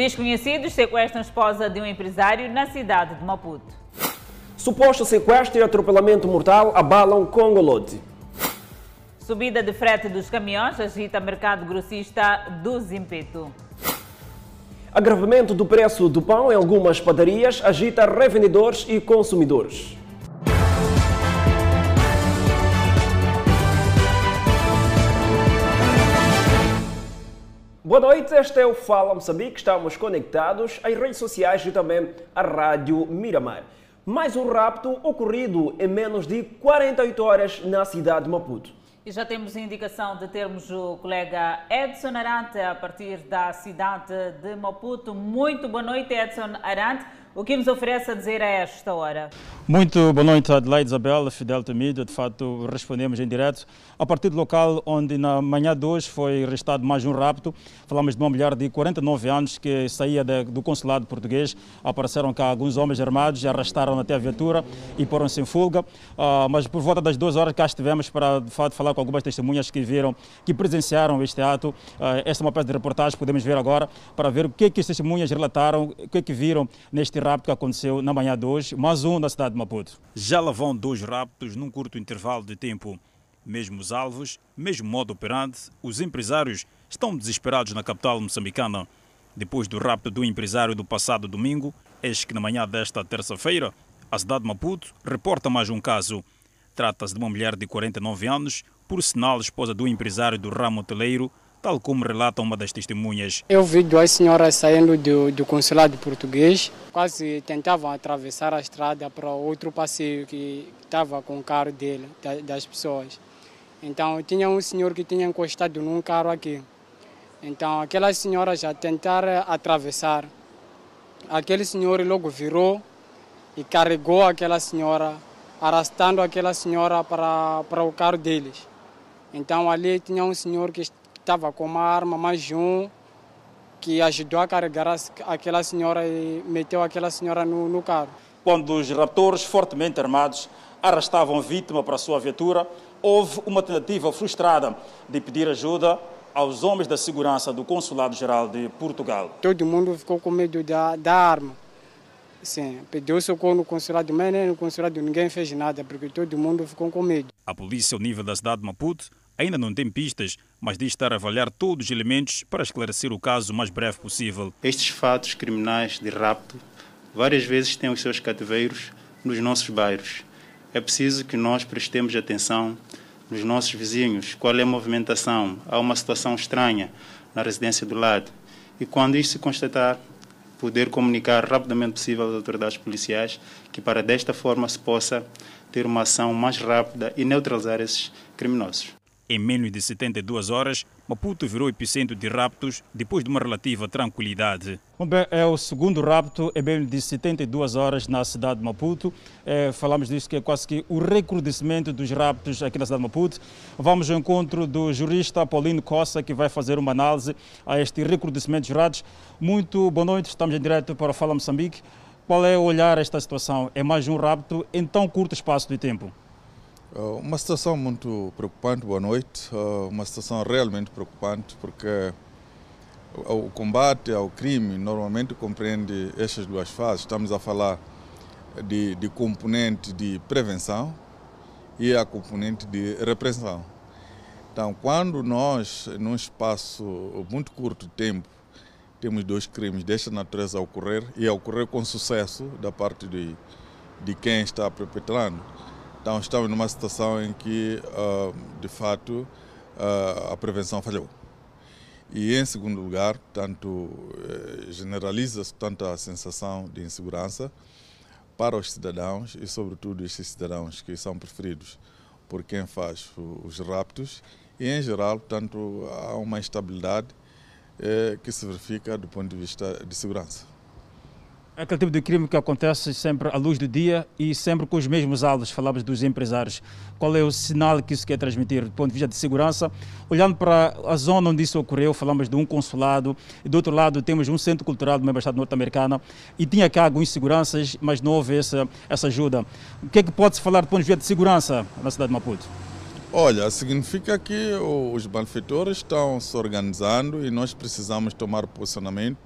Desconhecidos sequestram a esposa de um empresário na cidade de Maputo. Suposto sequestro e atropelamento mortal abalam Congolode. Subida de frete dos caminhões agita mercado grossista do Zimpeto. Agravamento do preço do pão em algumas padarias agita revendedores e consumidores. Boa noite, este é o Fala Moçambique. Estamos conectados às redes sociais e também à Rádio Miramar. Mais um rapto ocorrido em menos de 48 horas na cidade de Maputo. E já temos indicação de termos o colega Edson Arante a partir da cidade de Maputo. Muito boa noite, Edson Arante. O que nos oferece a dizer a esta hora? Muito boa noite, Adelaide Isabel, Fidel Temídio. De fato, respondemos em direto. A partir do local onde na manhã de hoje foi arrestado mais um rapto, falamos de uma mulher de 49 anos que saía de, do consulado português. Apareceram cá alguns homens armados, arrastaram até a viatura e foram-se em fuga. Uh, mas por volta das duas horas cá estivemos para, de fato, falar com algumas testemunhas que viram, que presenciaram este ato. Uh, esta é uma peça de reportagem, podemos ver agora, para ver o que, é que as testemunhas relataram, o que, é que viram neste rapto que aconteceu na manhã de hoje, mais um na cidade de Maputo. Já lá vão dois raptos num curto intervalo de tempo. Mesmo os alvos, mesmo modo operante, os empresários estão desesperados na capital moçambicana. Depois do rapto do empresário do passado domingo, eis que na manhã desta terça-feira, a cidade de Maputo reporta mais um caso. Trata-se de uma mulher de 49 anos, por sinal esposa do empresário do ramo hoteleiro, tal como relata uma das testemunhas. Eu vi duas senhoras saindo do, do consulado português, quase tentavam atravessar a estrada para outro passeio que estava com o carro dele, das pessoas. Então tinha um senhor que tinha encostado num carro aqui. Então aquela senhora já tentaram atravessar. Aquele senhor logo virou e carregou aquela senhora, arrastando aquela senhora para, para o carro deles. Então ali tinha um senhor que estava com uma arma, mais um, que ajudou a carregar aquela senhora e meteu aquela senhora no, no carro. Quando os raptores fortemente armados arrastavam a vítima para a sua viatura, houve uma tentativa frustrada de pedir ajuda aos homens da segurança do Consulado-Geral de Portugal. Todo mundo ficou com medo da, da arma. Sim, pediu socorro no consulado, mas nem no consulado ninguém fez nada, porque todo mundo ficou com medo. A polícia, ao nível da cidade de Maputo, ainda não tem pistas, mas diz estar a avaliar todos os elementos para esclarecer o caso o mais breve possível. Estes fatos criminais de rapto várias vezes têm os seus cativeiros nos nossos bairros. É preciso que nós prestemos atenção nos nossos vizinhos, qual é a movimentação, há uma situação estranha na residência do lado. E quando isso se constatar, poder comunicar rapidamente possível às autoridades policiais, que para desta forma se possa ter uma ação mais rápida e neutralizar esses criminosos. Em menos de 72 horas, Maputo virou epicentro de raptos depois de uma relativa tranquilidade. É o segundo rapto em menos de 72 horas na cidade de Maputo. É, falamos disso que é quase que o recrudescimento dos raptos aqui na cidade de Maputo. Vamos ao encontro do jurista Paulino Costa, que vai fazer uma análise a este recrudescimento dos raptos. Muito boa noite, estamos em direto para o Fala Moçambique. Qual é o olhar a esta situação? É mais um rapto em tão curto espaço de tempo? Uh, uma situação muito preocupante, boa noite. Uh, uma situação realmente preocupante porque o combate ao crime normalmente compreende estas duas fases. Estamos a falar de, de componente de prevenção e a componente de repressão. Então, quando nós, num espaço muito curto de tempo, temos dois crimes desta natureza a ocorrer e a ocorrer com sucesso da parte de, de quem está perpetrando, então estamos numa situação em que, uh, de fato, uh, a prevenção falhou. E em segundo lugar, tanto eh, generaliza-se tanto a sensação de insegurança para os cidadãos e sobretudo estes cidadãos que são preferidos por quem faz os raptos e em geral, tanto há uma instabilidade eh, que se verifica do ponto de vista de segurança. É aquele tipo de crime que acontece sempre à luz do dia e sempre com os mesmos alvos. Falamos dos empresários. Qual é o sinal que isso quer transmitir do ponto de vista de segurança? Olhando para a zona onde isso ocorreu, falamos de um consulado e do outro lado temos um centro cultural de uma embaixada norte-americana e tinha cá algumas seguranças, mas não houve essa, essa ajuda. O que é que pode-se falar do ponto de vista de segurança na cidade de Maputo? Olha, significa que os malfeitores estão se organizando e nós precisamos tomar posicionamento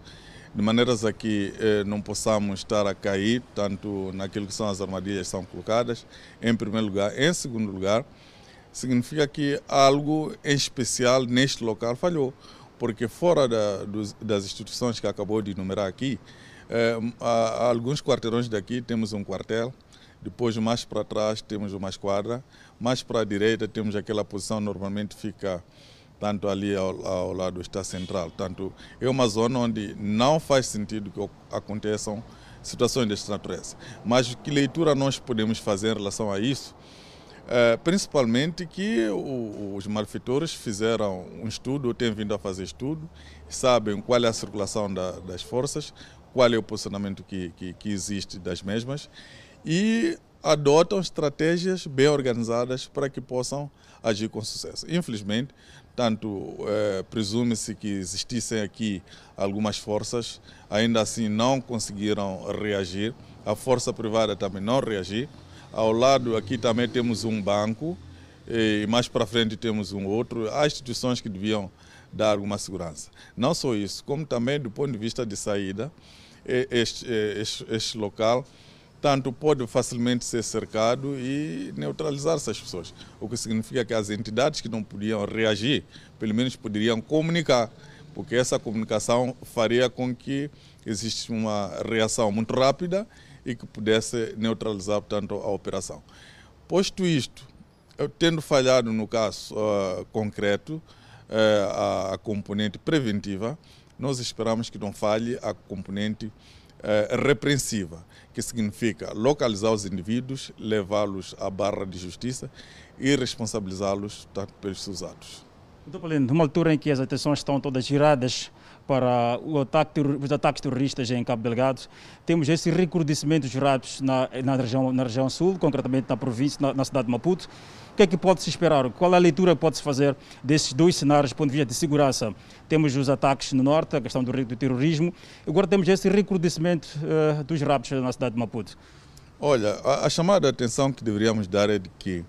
de maneiras a que eh, não possamos estar a cair, tanto naquilo que são as armadilhas que são colocadas, em primeiro lugar. Em segundo lugar, significa que algo em especial neste local falhou, porque fora da, dos, das instituições que acabou de enumerar aqui, eh, alguns quarteirões daqui temos um quartel, depois mais para trás temos uma esquadra, mais para a direita temos aquela posição normalmente fica tanto ali ao, ao lado do Estado Central. Tanto é uma zona onde não faz sentido que aconteçam situações desta natureza. Mas que leitura nós podemos fazer em relação a isso? É, principalmente que o, os malfeitores fizeram um estudo, têm vindo a fazer estudo, sabem qual é a circulação da, das forças, qual é o posicionamento que, que, que existe das mesmas e adotam estratégias bem organizadas para que possam agir com sucesso. Infelizmente, tanto eh, presume-se que existissem aqui algumas forças, ainda assim não conseguiram reagir. A força privada também não reagiu. Ao lado aqui também temos um banco e mais para frente temos um outro. Há instituições que deviam dar alguma segurança. Não só isso, como também do ponto de vista de saída, este, este, este local tanto pode facilmente ser cercado e neutralizar essas pessoas. O que significa que as entidades que não podiam reagir, pelo menos poderiam comunicar, porque essa comunicação faria com que existisse uma reação muito rápida e que pudesse neutralizar, portanto, a operação. Posto isto, tendo falhado no caso uh, concreto uh, a, componente preventiva, nós esperamos que não falhe a componente uh, que significa localizar os indivíduos, levá-los à barra de justiça e responsabilizá-los pelos seus atos. Então, Paulinho, numa altura em que as atenções estão todas giradas para ataque, os ataques terroristas em Cabo Delgado, temos esse recrudescimento dos raptos na, na, região, na região sul, concretamente na província, na, na cidade de Maputo. O que é que pode-se esperar? Qual é a leitura que pode-se fazer desses dois cenários do ponto de vista de segurança? Temos os ataques no norte, a questão do, do terrorismo, agora temos esse recrudescimento uh, dos raptos na cidade de Maputo. Olha, a, a chamada atenção que deveríamos dar é de que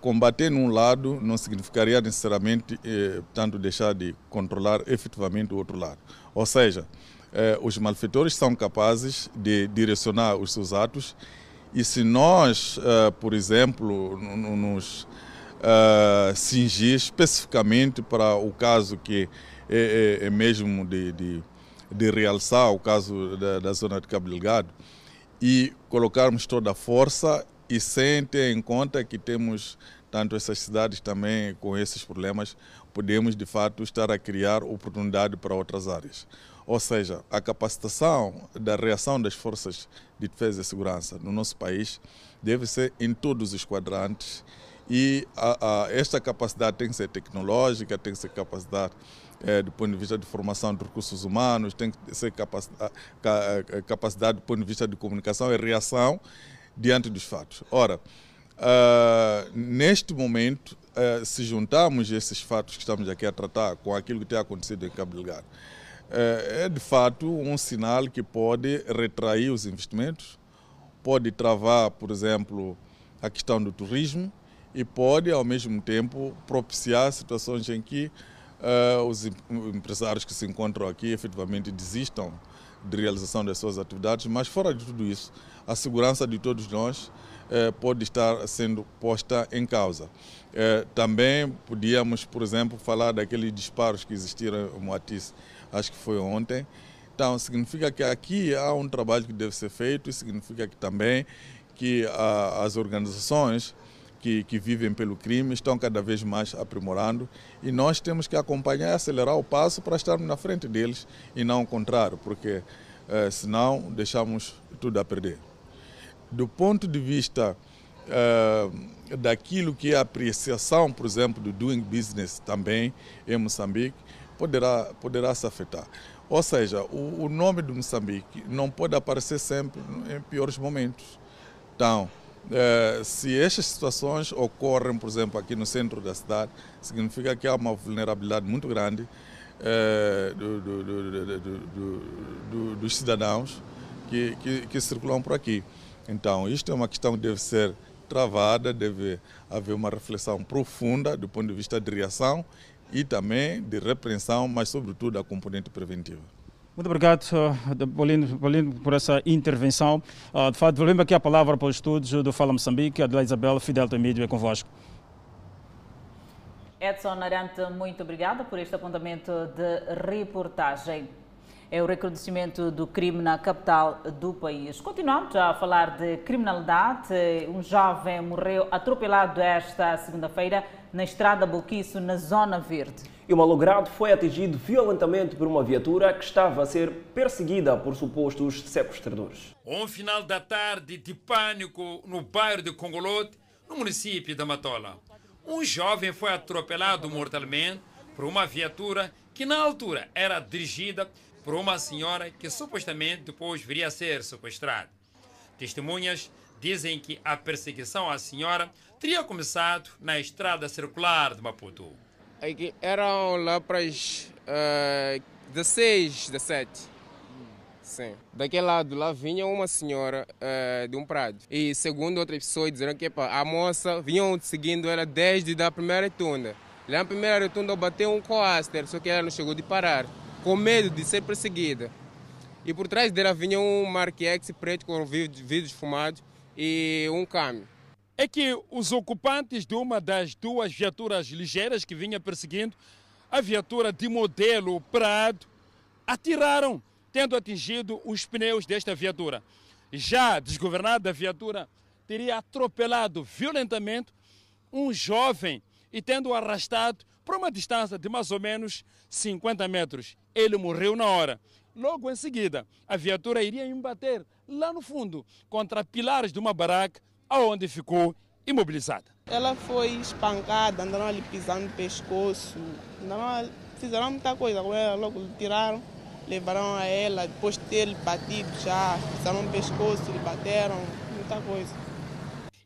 combater num lado não significaria necessariamente eh, tanto deixar de controlar efetivamente o outro lado. Ou seja, eh, os malfeitores são capazes de direcionar os seus atos e se nós, uh, por exemplo, nos uh, cingir especificamente para o caso que é, é, é mesmo de, de, de, realçar, o caso da, da, zona de Cabo Delgado, e colocarmos toda a força e sem ter em conta que temos tanto essas cidades também com esses problemas, podemos de fato estar a criar oportunidade para outras áreas. Ou seja, a capacitação da reação das forças de defesa e segurança no nosso país deve ser em todos os quadrantes e a, a, esta capacidade tem que ser tecnológica, tem que ser capacidade é, do ponto de vista de formação de recursos humanos, tem que ser capacidade, capacidade do ponto de vista de comunicação e reação diante dos fatos. Ora, uh, neste momento, uh, se juntarmos esses fatos que estamos aqui a tratar com aquilo que tem acontecido em Cabo Delgado, é, é de fato um sinal que pode retrair os investimentos, pode travar, por exemplo, a questão do turismo e pode, ao mesmo tempo, propiciar situações em que uh, os empresários que se encontram aqui efetivamente desistam de realização das suas atividades, mas fora de tudo isso, a segurança de todos nós uh, pode estar sendo posta em causa. Uh, também podíamos, por exemplo, falar daqueles disparos que existiram em Moatice acho que foi ontem. Então, significa que aqui há um trabalho que deve ser feito e significa que também que as organizações que, que, vivem pelo crime estão cada vez mais aprimorando e nós temos que acompanhar e acelerar o passo para estarmos na frente deles e não o contrário, porque eh, senão deixamos tudo a perder. Do ponto de vista eh, daquilo que é a apreciação, por exemplo, do doing business também em Moçambique, poderá, poderá se afetar. Ou seja, o, o nome do Moçambique não pode aparecer sempre em piores momentos. Então, eh, se estas situações ocorrem, por exemplo, aqui no centro da cidade, significa que há uma vulnerabilidade muito grande eh, do, do, do, dos cidadãos que, que, que, circulam por aqui. Então, isto é uma questão que deve ser travada, deve haver uma reflexão profunda do ponto de vista de reação e também de repreensão, mas sobretudo a componente preventiva. Muito obrigado, Bolino, Bolino, por essa intervenção. Uh, de fato, lembro aqui a palavra para os estudos do Fala Moçambique. Adelaide Isabel, Fidel Temídio é convosco. Edson Arante, muito obrigada por este apontamento de reportagem. É o recrudescimento do crime na capital do país. Continuamos a falar de criminalidade. Um jovem morreu atropelado esta segunda-feira na estrada Boquiço, na Zona Verde. E o malogrado foi atingido violentamente por uma viatura que estava a ser perseguida por supostos sequestradores. Um final da tarde de pânico no bairro de Congolote, no município da Matola. Um jovem foi atropelado mortalmente por uma viatura que na altura era dirigida por uma senhora que supostamente depois viria a ser sequestrada. Testemunhas dizem que a perseguição à senhora teria começado na estrada circular de Maputo. Eram lá para as uh, 16, 17. Sim. Daquele lado lá vinha uma senhora uh, de um prado. E segundo outras pessoas disseram que epa, a moça vinham seguindo ela desde a primeira rotunda. Lá na primeira rotunda bateu um coaster, só que ela não chegou de parar, com medo de ser perseguida. E por trás dela vinha um Mark X preto com vidros fumados e um câmbio. É que os ocupantes de uma das duas viaturas ligeiras que vinha perseguindo, a viatura de modelo Prado, atiraram, tendo atingido os pneus desta viatura. Já desgovernada, a viatura teria atropelado violentamente um jovem e tendo arrastado para uma distância de mais ou menos 50 metros. Ele morreu na hora. Logo em seguida, a viatura iria embater lá no fundo contra pilares de uma barraca, aonde ficou imobilizada. Ela foi espancada, andaram ali pisando no pescoço, andaram, fizeram muita coisa com ela, logo tiraram, levaram a ela, depois de ter batido já, pisaram no pescoço, lhe bateram, muita coisa.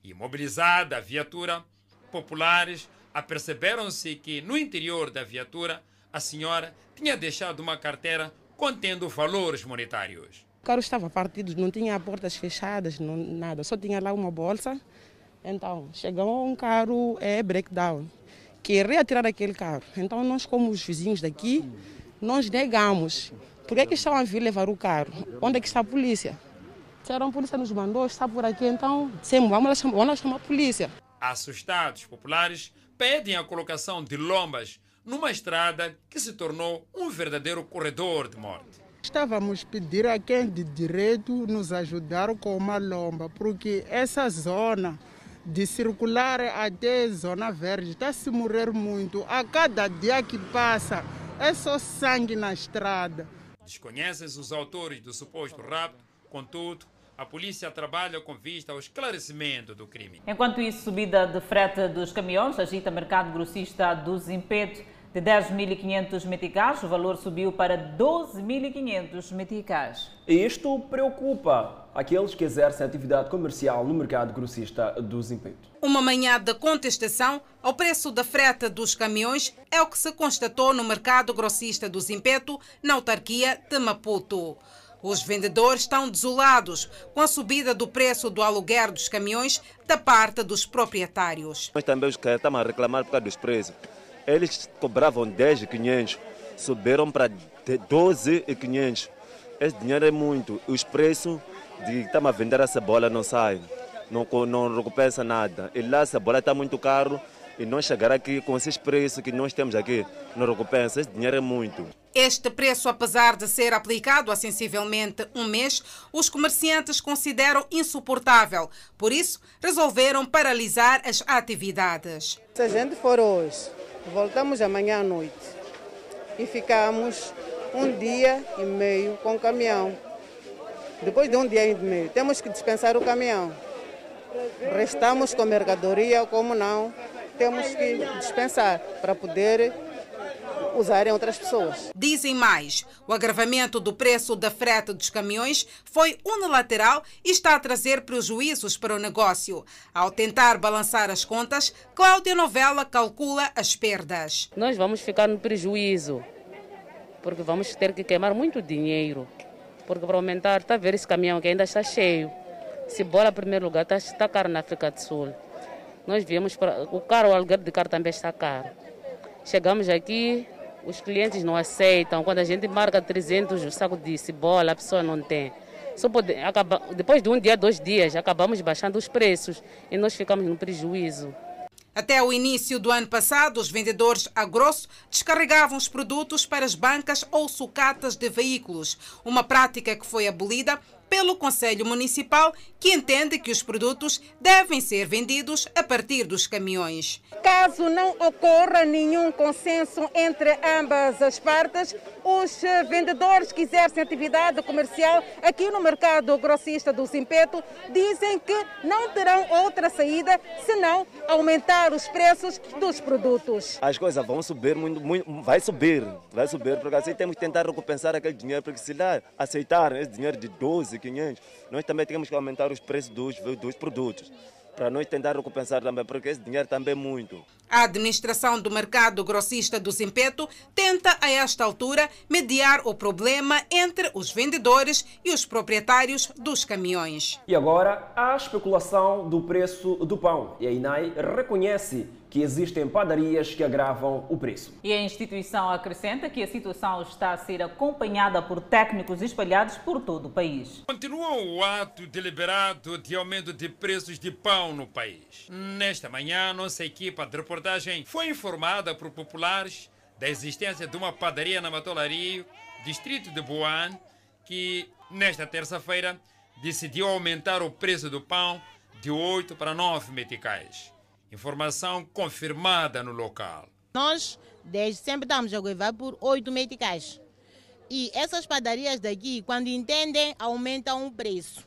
Imobilizada a viatura, populares aperceberam-se que no interior da viatura a senhora tinha deixado uma carteira contendo valores monetários. O carro estava partido, não tinha portas fechadas, não, nada, só tinha lá uma bolsa. Então, chegou um carro é breakdown, queria tirar aquele carro. Então, nós, como os vizinhos daqui, nós negamos. Por que, é que estão a vir levar o carro? Onde é que está a polícia? Disseram, a polícia nos mandou, está por aqui, então, dissemos, vamos lá chamar, vamos lá chamar a polícia. Assustados, populares pedem a colocação de lombas numa estrada que se tornou um verdadeiro corredor de morte. Estávamos pedir a quem de direito nos ajudar com uma lomba, porque essa zona de circular até zona verde está se morrer muito. A cada dia que passa é só sangue na estrada. Desconhecem os autores do suposto rapto, contudo, a polícia trabalha com vista ao esclarecimento do crime. Enquanto isso, subida de frete dos caminhões agita mercado grossista do Zimpeto de 10.500 meticais, o valor subiu para 12.500 meticais. E isto preocupa aqueles que exercem atividade comercial no mercado grossista do Zimpeto. Uma manhã de contestação ao preço da frete dos caminhões é o que se constatou no mercado grossista do Zimpeto, na autarquia de Maputo. Os vendedores estão desolados com a subida do preço do aluguer dos caminhões da parte dos proprietários. Nós também os a reclamar por causa dos preços. Eles cobravam 10,500, subiram para 12,500. Esse dinheiro é muito. Os preços de estamos a vender a cebola não saem, não, não recompensa nada. E lá a cebola está muito caro e não chegar aqui com esses preços que nós temos aqui, não recompensa. Esse dinheiro é muito. Este preço, apesar de ser aplicado há sensivelmente um mês, os comerciantes consideram insuportável. Por isso, resolveram paralisar as atividades. Se a gente for hoje, voltamos amanhã à noite e ficamos um dia e meio com o caminhão. Depois de um dia e meio, temos que dispensar o caminhão. Restamos com mercadoria, como não, temos que dispensar para poder usarem outras pessoas. Dizem mais, o agravamento do preço da frete dos caminhões foi unilateral e está a trazer prejuízos para o negócio. Ao tentar balançar as contas, Cláudia Novela calcula as perdas. Nós vamos ficar no prejuízo, porque vamos ter que queimar muito dinheiro, porque para aumentar, está a ver esse caminhão que ainda está cheio. Se bora em primeiro lugar, está, está caro na África do Sul. Nós viemos para. O carro, o aluguer de carro também está caro. Chegamos aqui, Os clientes não aceitam. Quando a gente marca 300 o saco de cebola, a pessoa não tem. Só pode, acaba, depois de um dia, dois dias, acabamos baixando os preços e nós ficamos no prejuízo. Até o início do ano passado, os vendedores a grosso descarregavam os produtos para as bancas ou sucatas de veículos, uma prática que foi abolida pelo Conselho Municipal, que entende que os produtos devem ser vendidos a partir dos caminhões. Caso não ocorra nenhum consenso entre ambas as partes, os vendedores que exercem atividade comercial aqui no mercado grossista do Zimpeto dizem que não terão outra saída senão aumentar os preços dos produtos. As coisas vão subir, muito, muito, vai subir, vai subir, porque assim temos que tentar recompensar aquele dinheiro, porque se lá aceitarem esse dinheiro de 12, 500, nós também temos que aumentar os preços dos, dos produtos para nós tentar recompensar também, porque esse dinheiro também é muito. A administração do mercado grossista do Zimpeto tenta, a esta altura, mediar o problema entre os vendedores e os proprietários dos caminhões. E agora, a especulação do preço do pão. E a INAI reconhece que existem padarias que agravam o preço. E a instituição acrescenta que a situação está a ser acompanhada por técnicos espalhados por todo o país. Continua o ato deliberado de aumento de preços de pão no país. Nesta manhã, nossa equipa de reportagem foi informada por populares da existência de uma padaria na Matolaria, distrito de Boan, que nesta terça-feira decidiu aumentar o preço do pão de 8 para 9 meticais. Informação confirmada no local. Nós, desde sempre, estamos a goivar por 8 meticais. E essas padarias daqui, quando entendem, aumentam o preço.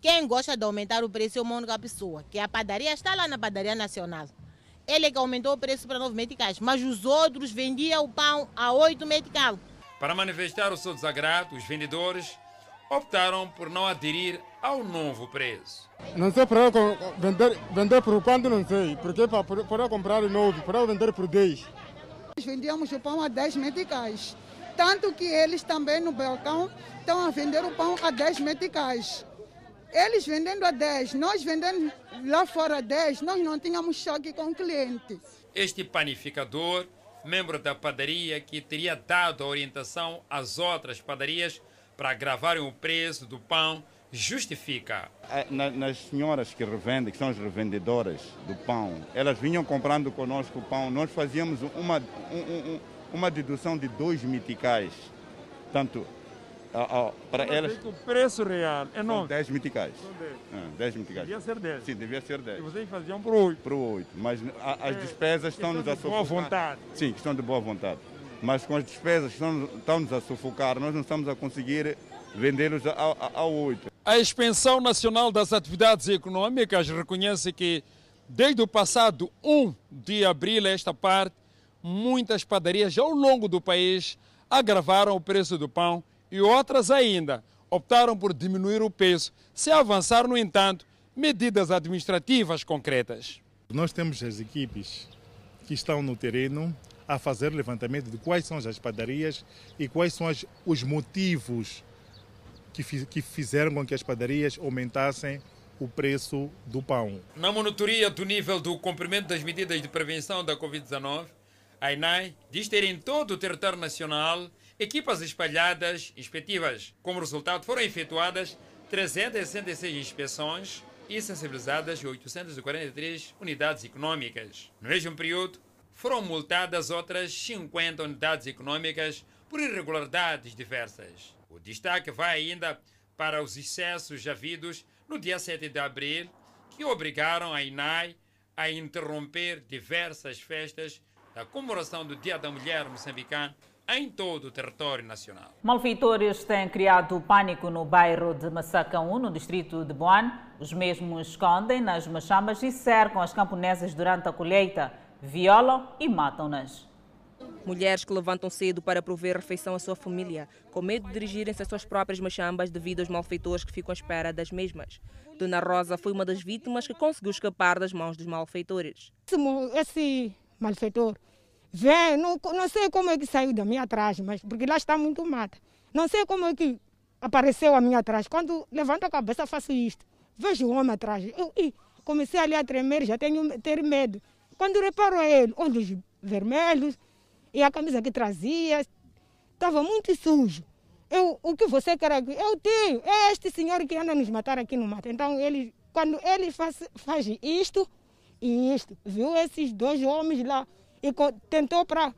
Quem gosta de aumentar o preço é uma única pessoa, que a padaria está lá na padaria nacional. Ele é que aumentou o preço para 9 meticais, mas os outros vendiam o pão a 8 meticais. Para manifestar o seu desagrado, os vendedores optaram por não aderir ao novo preço. Não sei para vender, vender por quanto, não sei, porque para, para comprar novo, para vender por 10. Nós vendíamos o pão a 10 meticais, tanto que eles também no balcão estão a vender o pão a 10 meticais. Eles vendendo a 10, nós vendendo lá fora a 10, nós não tínhamos choque com o cliente. Este panificador, membro da padaria que teria dado a orientação às outras padarias para agravarem o preço do pão, justifica. Nas senhoras que revendem, que são as revendedoras do pão, elas vinham comprando conosco o pão, nós fazíamos uma, um, uma dedução de dois meticais. Tanto para elas. O preço real é 9. 10 meticais. São 10. Ah, 10 meticais. Devia ser 10. Sim, devia ser 10. E vocês faziam por 8. Por 8. Mas a, as É, despesas estão-nos a de boa vontade. Sim, questão de boa vontade. Mas com as despesas que estão- estão-nos a sufocar, nós não estamos a conseguir vendê-los ao, ao 8. A Expansão Nacional das Atividades Econômicas reconhece que, desde o passado 1 de abril a esta parte, muitas padarias ao longo do país agravaram o preço do pão e outras ainda optaram por diminuir o preço, sem avançar, no entanto, medidas administrativas concretas. Nós temos as equipes que estão no terreno a fazer levantamento de quais são as padarias e quais são as- os motivos que, que fizeram com que as padarias aumentassem o preço do pão. Na monitoria do nível do cumprimento das medidas de prevenção da Covid-19, a INAI diz ter em todo o território nacional equipas espalhadas inspectivas. Como resultado, foram efetuadas 366 inspeções e sensibilizadas 843 unidades econômicas. No mesmo período, foram multadas outras 50 unidades econômicas por irregularidades diversas. O destaque vai ainda para os excessos havidos no dia 7 de abril, que obrigaram a INAI a interromper diversas festas da comemoração do Dia da Mulher moçambicana em todo o território nacional. Malfeitores têm criado pânico no bairro de Massacão, no distrito de Boan. Os mesmos escondem nas machambas e cercam as camponesas durante a colheita, violam e matam-nas. Mulheres que levantam cedo para prover refeição à sua família, com medo de dirigirem-se às suas próprias machambas devido aos malfeitores que ficam à espera das mesmas. Dona Rosa foi uma das vítimas que conseguiu escapar das mãos dos malfeitores. Esse, esse malfeitor vem, não, não sei como é que saiu da minha atrás, mas porque lá está muito mata. Não sei como é que apareceu a minha atrás. Quando levanto a cabeça, faço isto. Vejo o homem atrás. Eu, ih, comecei ali a tremer, já tenho ter medo. Quando reparo ele, olhos vermelhos E a camisa que trazia estava muito sujo. Eu, o que você quer aqui? Eu tenho. É este senhor que anda nos matar aqui no mato. Então, ele, quando ele faz, faz isto e isto, viu esses dois homens lá e tentou para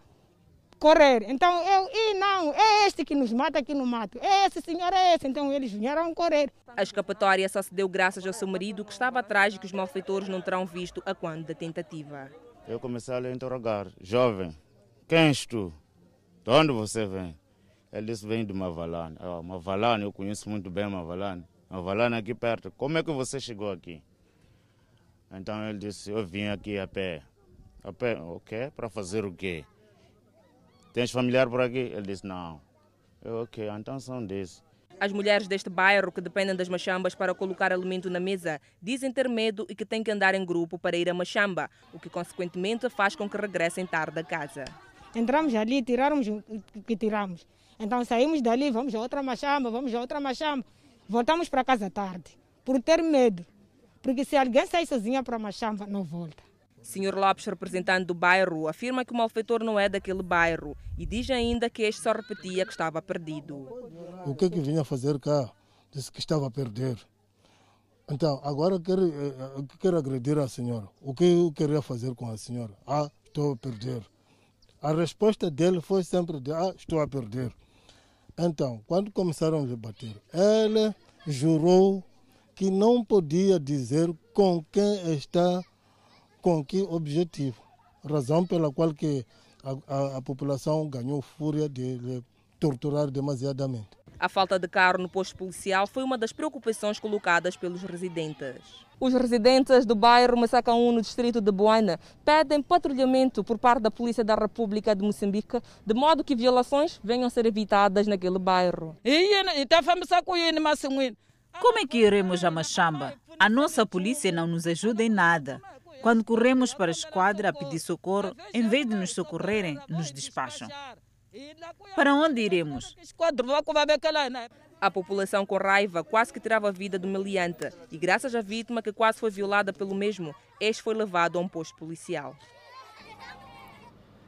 correr. Então, eu, e não, é este que nos mata aqui no mato. É esse senhor, é esse. Então, eles vieram correr. A escapatória só se deu graças ao seu marido, que estava atrás e que os malfeitores não terão visto a quando da tentativa. Eu comecei a lhe interrogar. Jovem, quem és tu? De onde você vem? Ele disse, vem de Mavalane. Oh, Mavalane, eu conheço muito bem Mavalane. Mavalane aqui perto. Como é que você chegou aqui? Então ele disse, eu vim aqui a pé. A pé, ok, para fazer o quê? Tens familiar por aqui? Ele disse, não. Eu, ok, então são desses. As mulheres deste bairro, que dependem das machambas para colocar alimento na mesa, dizem ter medo e que têm que andar em grupo para ir à machamba, o que consequentemente faz com que regressem tarde a casa. Entramos ali, tiramos o que tiramos. Então saímos dali, vamos a outra machamba, vamos a outra machamba. Voltamos para casa tarde, por ter medo. Porque se alguém sair sozinha para a machamba, não volta. Senhor Lopes, representante do bairro, afirma que o malfeitor não é daquele bairro e diz ainda que este só repetia que estava perdido. O que é que vinha fazer cá? Disse que estava a perder. Então, agora quero, eh, quero agredir a senhora. O que eu queria fazer com a senhora? Ah, estou a perder. A resposta dele foi sempre de, ah, estou a perder. Então, quando começaram a debater, ele jurou que não podia dizer com quem está com que objetivo? Razão pela qual que a, a, a população ganhou fúria de lhe torturar demasiadamente. A falta de carro no posto policial foi uma das preocupações colocadas pelos residentes. Os residentes do bairro Massacão 1, no distrito de Boana, pedem patrulhamento por parte da Polícia da República de Moçambique, de modo que violações venham a ser evitadas naquele bairro. Como é que iremos a Machamba? A nossa polícia não nos ajuda em nada. Quando corremos para a esquadra a pedir socorro, em vez de nos socorrerem, nos despacham. Para onde iremos? A população com raiva quase que tirava a vida do meliante e graças à vítima que quase foi violada pelo mesmo, este foi levado a um posto policial.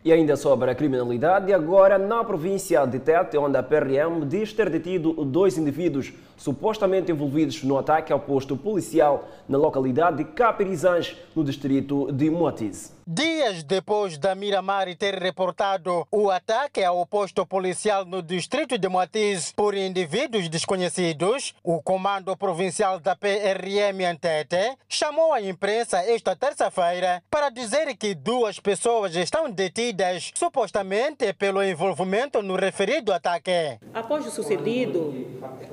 E ainda sobre a criminalidade, agora na província de Tete, onde a PRM diz ter detido dois indivíduos supostamente envolvidos no ataque ao posto policial na localidade de Capirizães, no distrito de Moatize. Dias depois da Miramar ter reportado o ataque ao posto policial no distrito de Moatiz por indivíduos desconhecidos, o Comando Provincial da PRM Antete chamou a imprensa esta terça-feira para dizer que duas pessoas estão detidas supostamente pelo envolvimento no referido ataque. Após o sucedido,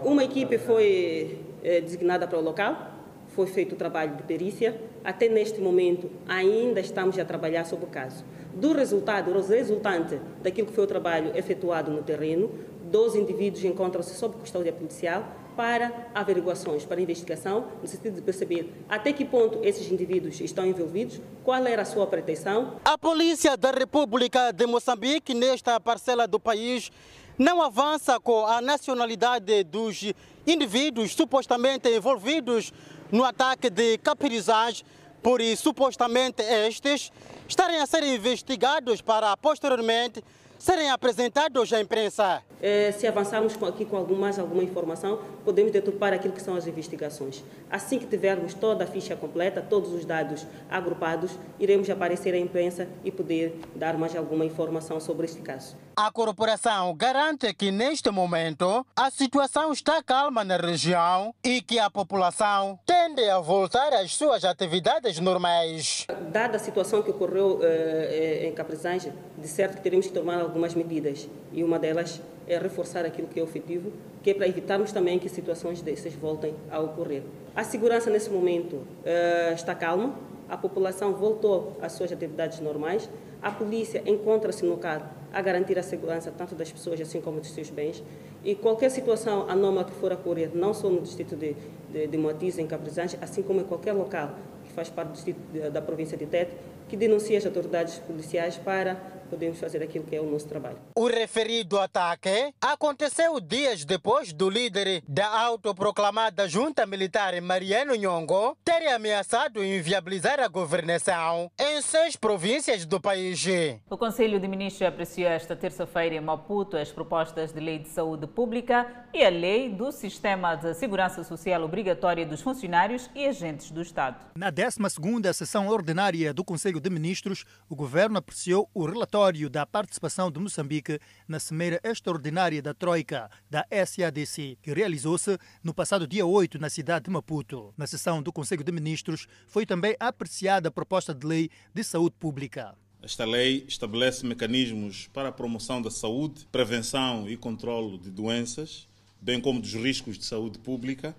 uma equipe foi eh, designada para o local foi feito o trabalho de perícia. Até neste momento, ainda estamos a trabalhar sobre o caso. Do resultado, resultante daquilo que foi o trabalho efetuado no terreno, 12 indivíduos encontram-se sob custódia policial para averiguações, para investigação, no sentido de perceber até que ponto esses indivíduos estão envolvidos, qual era a sua pretensão. A Polícia da República de Moçambique, nesta parcela do país, não avança com a nacionalidade dos indivíduos supostamente envolvidos no ataque de capirizagem, por supostamente estes estarem a ser investigados para posteriormente serem apresentados à imprensa. Eh, se avançarmos aqui com algum, mais alguma informação, podemos deturpar aquilo que são as investigações. Assim que tivermos toda a ficha completa, todos os dados agrupados, iremos aparecer à imprensa e poder dar mais alguma informação sobre este caso. A corporação garante que neste momento a situação está calma na região e que a população tende a voltar às suas atividades normais. Dada a situação que ocorreu eh, em Caprizange, de certo que teremos que tomar algumas medidas e uma delas é reforçar aquilo que é efetivo, que é para evitarmos também que situações dessas voltem a ocorrer. A segurança nesse momento uh, está calma, a população voltou às suas atividades normais, a polícia encontra-se no local a garantir a segurança tanto das pessoas assim como dos seus bens. E qualquer situação anômala que for ocorrer, não só no distrito de, de, de Moatiz, em Cabrizange, assim como em qualquer local que faz parte do distrito de, da província de Tete, que denuncie as autoridades policiais para podemos fazer aquilo que é o nosso trabalho. O referido ataque aconteceu dias depois do líder da autoproclamada junta militar Mariano Nhongo ter ameaçado inviabilizar a governação em seis províncias do país. O Conselho de Ministros apreciou esta terça-feira em Maputo as propostas de lei de saúde pública e a lei do sistema de segurança social obrigatória dos funcionários e agentes do Estado. Na 12ª sessão ordinária do Conselho de Ministros, o governo apreciou o relatório da participação de Moçambique na Cimeira Extraordinária da Troika da SADC, que realizou-se no passado dia 8 na cidade de Maputo. Na sessão do Conselho de Ministros, foi também apreciada a proposta de lei de saúde pública. Esta lei estabelece mecanismos para a promoção da saúde, prevenção e controle de doenças, bem como dos riscos de saúde pública,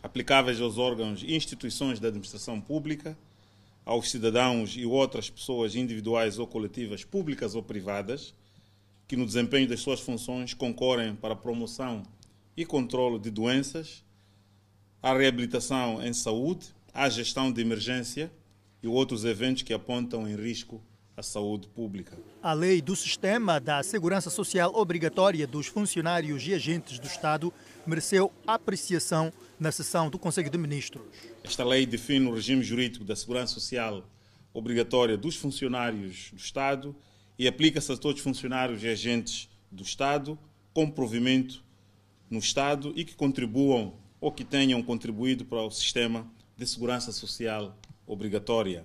aplicáveis aos órgãos e instituições da administração pública, aos cidadãos e outras pessoas individuais ou coletivas, públicas ou privadas, que no desempenho das suas funções concorrem para a promoção e controle de doenças, à reabilitação em saúde, à gestão de emergência e outros eventos que apontam em risco a saúde pública. A lei do sistema da segurança social obrigatória dos funcionários e agentes do Estado mereceu apreciação na sessão do Conselho de Ministros. Esta lei define o regime jurídico da segurança social obrigatória dos funcionários do Estado e aplica-se a todos os funcionários e agentes do Estado com provimento no Estado e que contribuam ou que tenham contribuído para o sistema de segurança social obrigatória.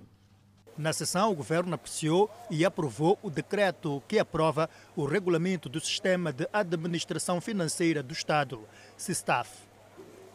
Na sessão, o governo apreciou e aprovou o decreto que aprova o regulamento do Sistema de Administração Financeira do Estado, SISTAF.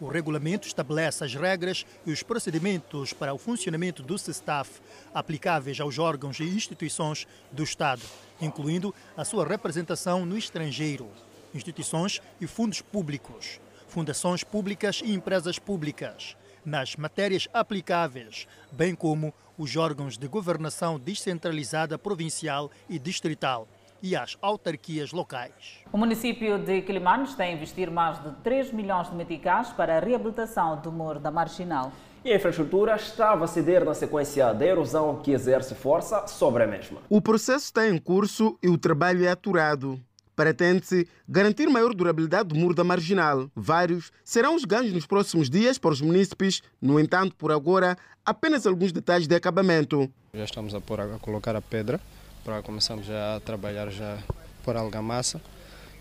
O regulamento estabelece as regras e os procedimentos para o funcionamento do SISTAF aplicáveis aos órgãos e instituições do Estado, incluindo a sua representação no estrangeiro, instituições e fundos públicos, fundações públicas e empresas públicas, nas matérias aplicáveis, bem como os órgãos de governação descentralizada provincial e distrital e as autarquias locais. O município de Quilimane está a investir mais de 3 milhões de meticais para a reabilitação do muro da Marginal. E a infraestrutura estava a ceder na sequência da erosão que exerce força sobre a mesma. O processo está em curso e o trabalho é aturado. Pretende-se garantir maior durabilidade do muro da marginal. Vários serão os ganhos nos próximos dias para os munícipes, no entanto, por agora, apenas alguns detalhes de acabamento. Já estamos a, pôr, a colocar a pedra para começarmos já a trabalhar já por argamassa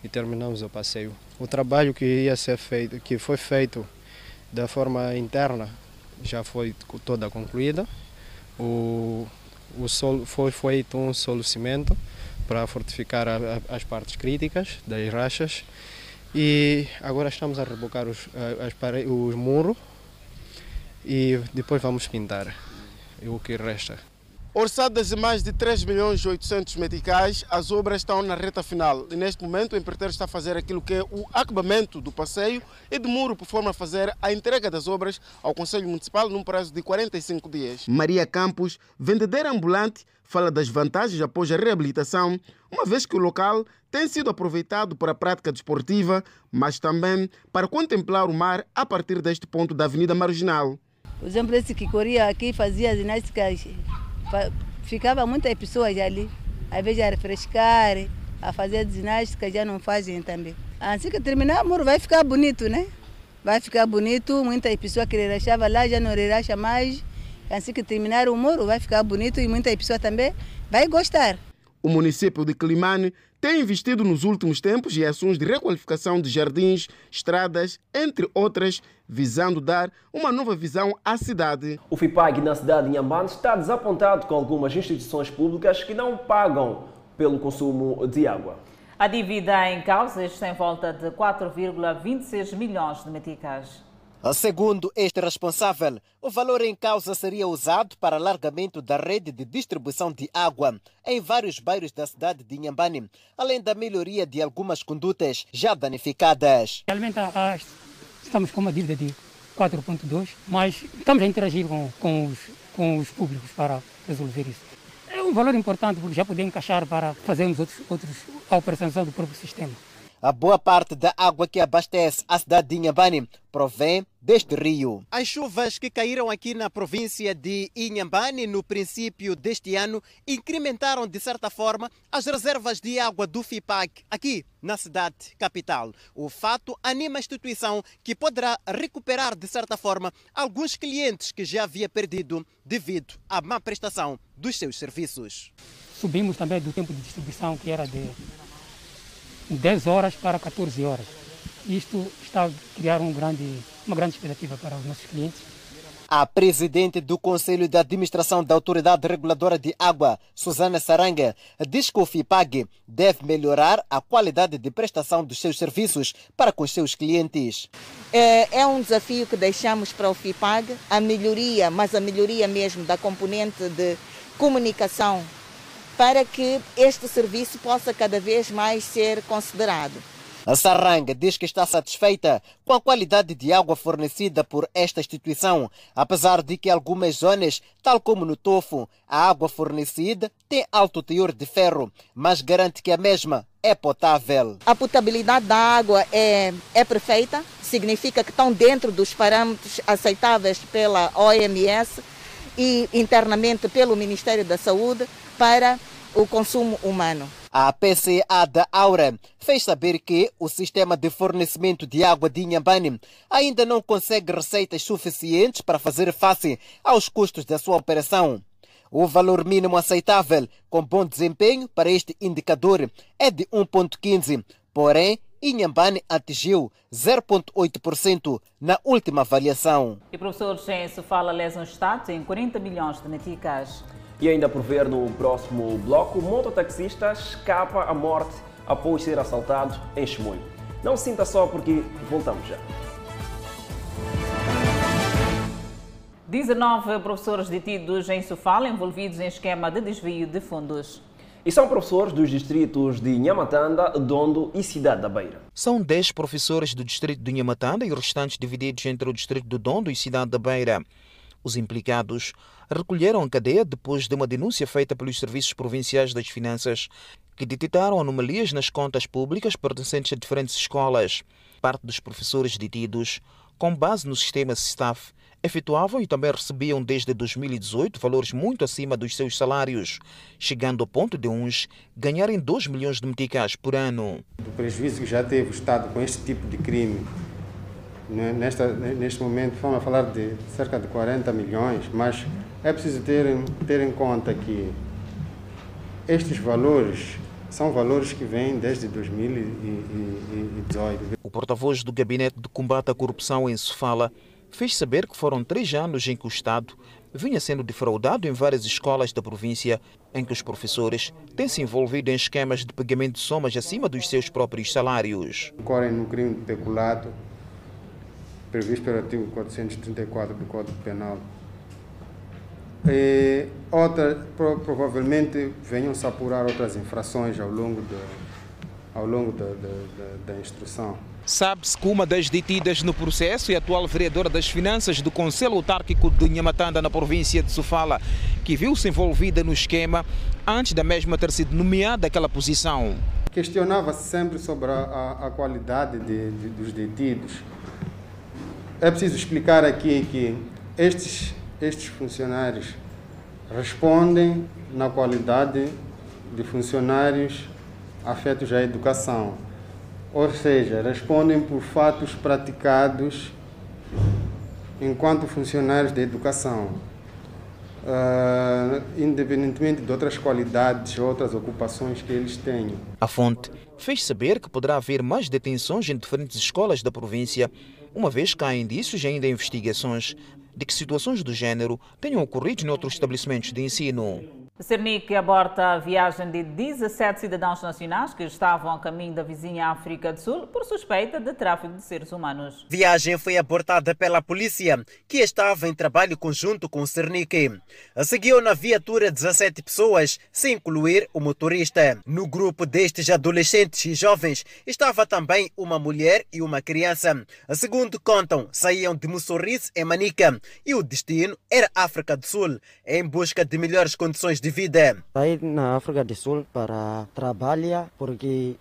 e terminamos o passeio. O trabalho que ia ser feito, que foi feito da forma interna, já foi toda concluída. O, o solo foi feito um solo cimento para fortificar a, a, as partes críticas das rachas e agora estamos a rebocar os, as os muros e depois vamos pintar o que resta. Orçadas de mais de 3 milhões e 800 meticais, as obras estão na reta final. E neste momento o empreiteiro está a fazer aquilo que é o acabamento do passeio e de muro, por forma a fazer a entrega das obras ao Conselho Municipal num prazo de 45 dias. Maria Campos, vendedeira ambulante, fala das vantagens após a reabilitação, uma vez que o local tem sido aproveitado para a prática desportiva, mas também para contemplar o mar a partir deste ponto da Avenida Marginal. Por exemplo, esse que corria aqui fazia ginásticas ficava muitas pessoas ali, às vezes a refrescar, a fazer ginástica, já não fazem também. Assim que terminar o muro vai ficar bonito, né? Vai ficar bonito, muitas pessoas que relaxavam lá já não relaxam mais. Assim que terminar o muro vai ficar bonito e muitas pessoas também vai gostar. O município de Climane tem investido nos últimos tempos em ações de requalificação de jardins, estradas, entre outras, visando dar uma nova visão à cidade. O FIPAG na cidade de Inhambane está desapontado com algumas instituições públicas que não pagam pelo consumo de água. A dívida em causa está em volta de 4,26 milhões de meticais. Segundo este responsável, o valor em causa seria usado para alargamento da rede de distribuição de água em vários bairros da cidade de Inhambane, além da melhoria de algumas condutas já danificadas. Realmente estamos com uma dívida de 4,2, mas estamos a interagir com, com, os, com os públicos para resolver isso. É um valor importante porque já podemos encaixar para fazermos outros, outros, a operação do próprio sistema. A boa parte da água que abastece a cidade de Inhambane provém deste rio. As chuvas que caíram aqui na província de Inhambane no princípio deste ano incrementaram, de certa forma, as reservas de água do FIPAC aqui na cidade capital. O fato anima a instituição que poderá recuperar, de certa forma, alguns clientes que já havia perdido devido à má prestação dos seus serviços. Subimos também do tempo de distribuição, que era de 10 horas para 14 horas. Isto está a criar um grande, uma grande expectativa para os nossos clientes. A presidente do Conselho de Administração da Autoridade Reguladora de Água, Susana Saranga, diz que o FIPAG deve melhorar a qualidade de prestação dos seus serviços para com os seus clientes. É, é um desafio que deixamos para o FIPAG, a melhoria, mas a melhoria mesmo da componente de comunicação para que este serviço possa cada vez mais ser considerado. A Saranga diz que está satisfeita com a qualidade de água fornecida por esta instituição, apesar de que algumas zonas, tal como no Tofo, a água fornecida tem alto teor de ferro, mas garante que a mesma é potável. A potabilidade da água é, é perfeita, significa que estão dentro dos parâmetros aceitáveis pela OMS e internamente pelo Ministério da Saúde para o consumo humano. A PCA da Aura fez saber que o sistema de fornecimento de água de Inhambane ainda não consegue receitas suficientes para fazer face aos custos da sua operação. O valor mínimo aceitável com bom desempenho para este indicador é de 1,15, porém Inhambane atingiu 0,8% na última avaliação. E professor Genso fala lesão status em 40 milhões de meticais. E ainda por ver no próximo bloco, mototaxista escapa à morte após ser assaltado em Chimoio. Não se sinta só porque voltamos já. 19 professores detidos em Sofala envolvidos em esquema de desvio de fundos. E são professores dos distritos de Nhamatanda, Dondo e Cidade da Beira. São 10 professores do distrito de Nhamatanda e os restantes divididos entre o distrito de Dondo e Cidade da Beira. Os implicados recolheram a cadeia depois de uma denúncia feita pelos Serviços Provinciais das Finanças, que detectaram anomalias nas contas públicas pertencentes a diferentes escolas. Parte dos professores detidos, com base no sistema STAF, efetuavam e também recebiam desde 2018 valores muito acima dos seus salários, chegando ao ponto de uns ganharem 2 milhões de meticais por ano. O prejuízo que já teve o Estado com este tipo de crime né, nesta, neste momento vamos falar de cerca de 40 milhões, mas é preciso ter, ter em conta que estes valores são valores que vêm desde 2018. O porta-voz do Gabinete de Combate à Corrupção em Sofala fez saber que foram três anos em que o Estado vinha sendo defraudado em várias escolas da província, em que os professores têm se envolvido em esquemas de pagamento de somas acima dos seus próprios salários. Correm no crime de peculado, previsto pelo artigo 434 do Código Penal. E outra, pro, provavelmente venham-se apurar outras infrações ao longo, de, ao longo da, da, da instrução. Sabe-se que uma das detidas no processo é a atual vereadora das Finanças do Conselho Autárquico de Nhamatanda, na província de Sofala, que viu-se envolvida no esquema antes da mesma ter sido nomeada aquela posição. Questionava-se sempre sobre a, a, a qualidade de, de, dos detidos é preciso explicar aqui que estes, estes funcionários respondem na qualidade de funcionários afetos à educação, ou seja, respondem por fatos praticados enquanto funcionários da educação, uh, independentemente de outras qualidades, outras ocupações que eles tenham. A fonte fez saber que poderá haver mais detenções em diferentes escolas da província uma vez que há indícios ainda investigações de que situações do género tenham ocorrido em outros estabelecimentos de ensino. Cernic aborta a viagem de 17 cidadãos nacionais que estavam a caminho da vizinha África do Sul por suspeita de tráfico de seres humanos. Viagem foi abortada pela polícia, que estava em trabalho conjunto com o Cernic. Seguiu na viatura 17 pessoas, sem incluir o motorista. No grupo destes adolescentes e jovens estava também uma mulher e uma criança. Segundo contam, saíam de Mussorrice, em Manica, e o destino era África do Sul, em busca de melhores condições de vida. Saí na África do Sul para trabalhar porque